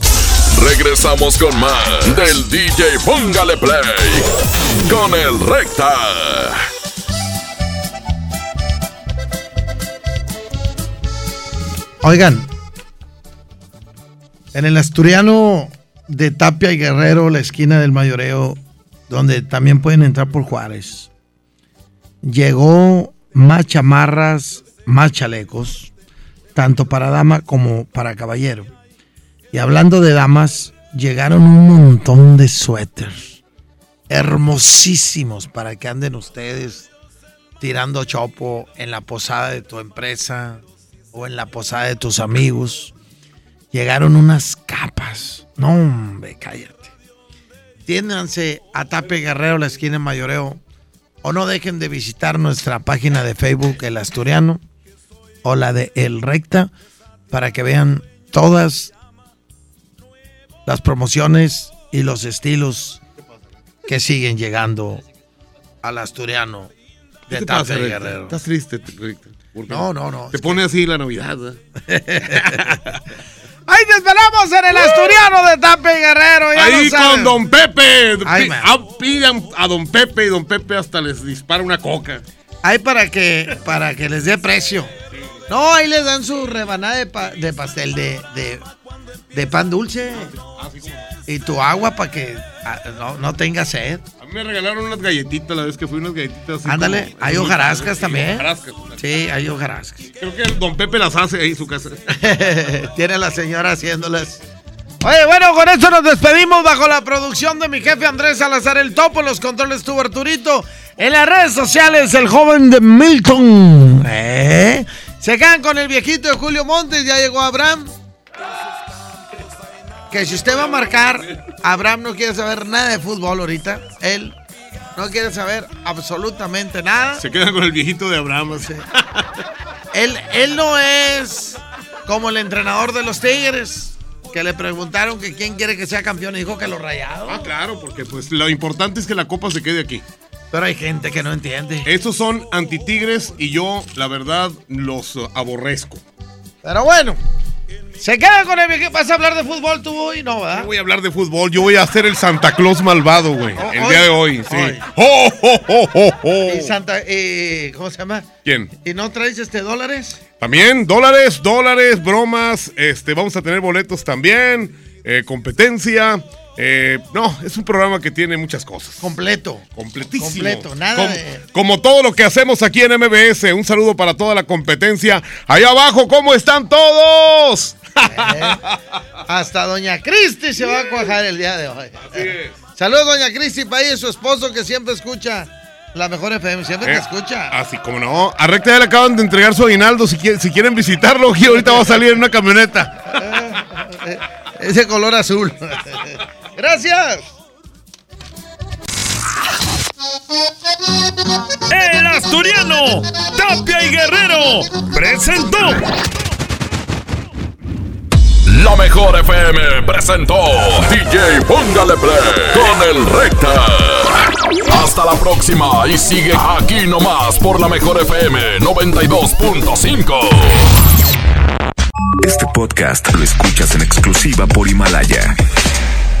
Regresamos con más del DJ Póngale Play con el Recta. Oigan, en el asturiano de Tapia y Guerrero, la esquina del mayoreo, donde también pueden entrar por Juárez, llegó más chamarras, más chalecos, tanto para dama como para caballero. Y hablando de damas, llegaron un montón de suéteres, hermosísimos para que anden ustedes tirando chopo en la posada de tu empresa o en la posada de tus amigos. Llegaron unas capas. No, hombre, cállate. Tiéndanse a Tape Guerrero, la esquina Mayoreo. O no dejen de visitar nuestra página de Facebook, El Asturiano, o la de El Recta, para que vean todas las promociones y los estilos que siguen llegando al Asturiano ¿Qué de te pasa, Tape Recta? Guerrero. Estás triste, Recta. ¿Por qué? No, no, no. Te pone así la Navidad. ¡Ahí te esperamos en el Asturiano de Tape Guerrero! ya Ahí con Don Pepe. Ay, ah, Pidan a Don Pepe y Don Pepe hasta les dispara una coca. Ahí para que, para que les dé precio. No, ahí les dan su rebanada de, pa- de pastel de, de, de pan dulce. Y tu agua para que ah, no, no tenga sed. A mí me regalaron unas galletitas la vez que fui, unas galletitas Ándale, como- hay hojarascas también. hojarascas. Sí, hay hojarascas. Creo que Don Pepe las hace ahí en su casa. Tiene la señora haciéndolas. Oye, bueno, con esto nos despedimos bajo la producción de mi jefe Andrés Salazar el Topo, en los controles tuvo Arturito, en las redes sociales el joven de Milton. ¿Eh? Se quedan con el viejito de Julio Montes, ya llegó Abraham. Que si usted va a marcar, Abraham no quiere saber nada de fútbol ahorita. Él no quiere saber absolutamente nada. Se quedan con el viejito de Abraham. Él, él no es como el entrenador de los Tigres, que le preguntaron que quién quiere que sea campeón y dijo que los rayados. Ah, claro, porque pues lo importante es que la copa se quede aquí. Pero hay gente que no entiende. Estos son antitigres y yo, la verdad, los aborrezco. Pero bueno, se queda con el. ¿Vas a hablar de fútbol tú hoy? No, ¿verdad? No voy a hablar de fútbol, yo voy a hacer el Santa Claus malvado, güey. Oh, el hoy. día de hoy, sí. Hoy. ¡Oh, oh! Y Santa, y, ¿cómo se llama? ¿Quién? ¿Y no traes este dólares? También dólares, dólares, bromas. Este, vamos a tener boletos también, eh, competencia. Eh, no, es un programa que tiene muchas cosas. Completo. Completísimo. Completo, nada como, de- como todo lo que hacemos aquí en MBS. Un saludo para toda la competencia. Allá abajo, ¿cómo están todos? Hasta Doña Cristi se va a cuajar el día de hoy. Saludos, Doña Cristi, y su esposo que siempre escucha la mejor FM, siempre te Eh, escucha. Así como no. A Recta ya le acaban de entregar su aguinaldo. Si, quieren- si quieren visitarlo, y ahorita va a salir en una camioneta. Eh, Ese color azul. Gracias. El Asturiano, Tapia y Guerrero, presentó. La mejor FM presentó DJ Póngale Play con el Recta. Hasta la próxima y sigue aquí nomás por la mejor FM 92.5. Este podcast lo escuchas en exclusiva por Himalaya.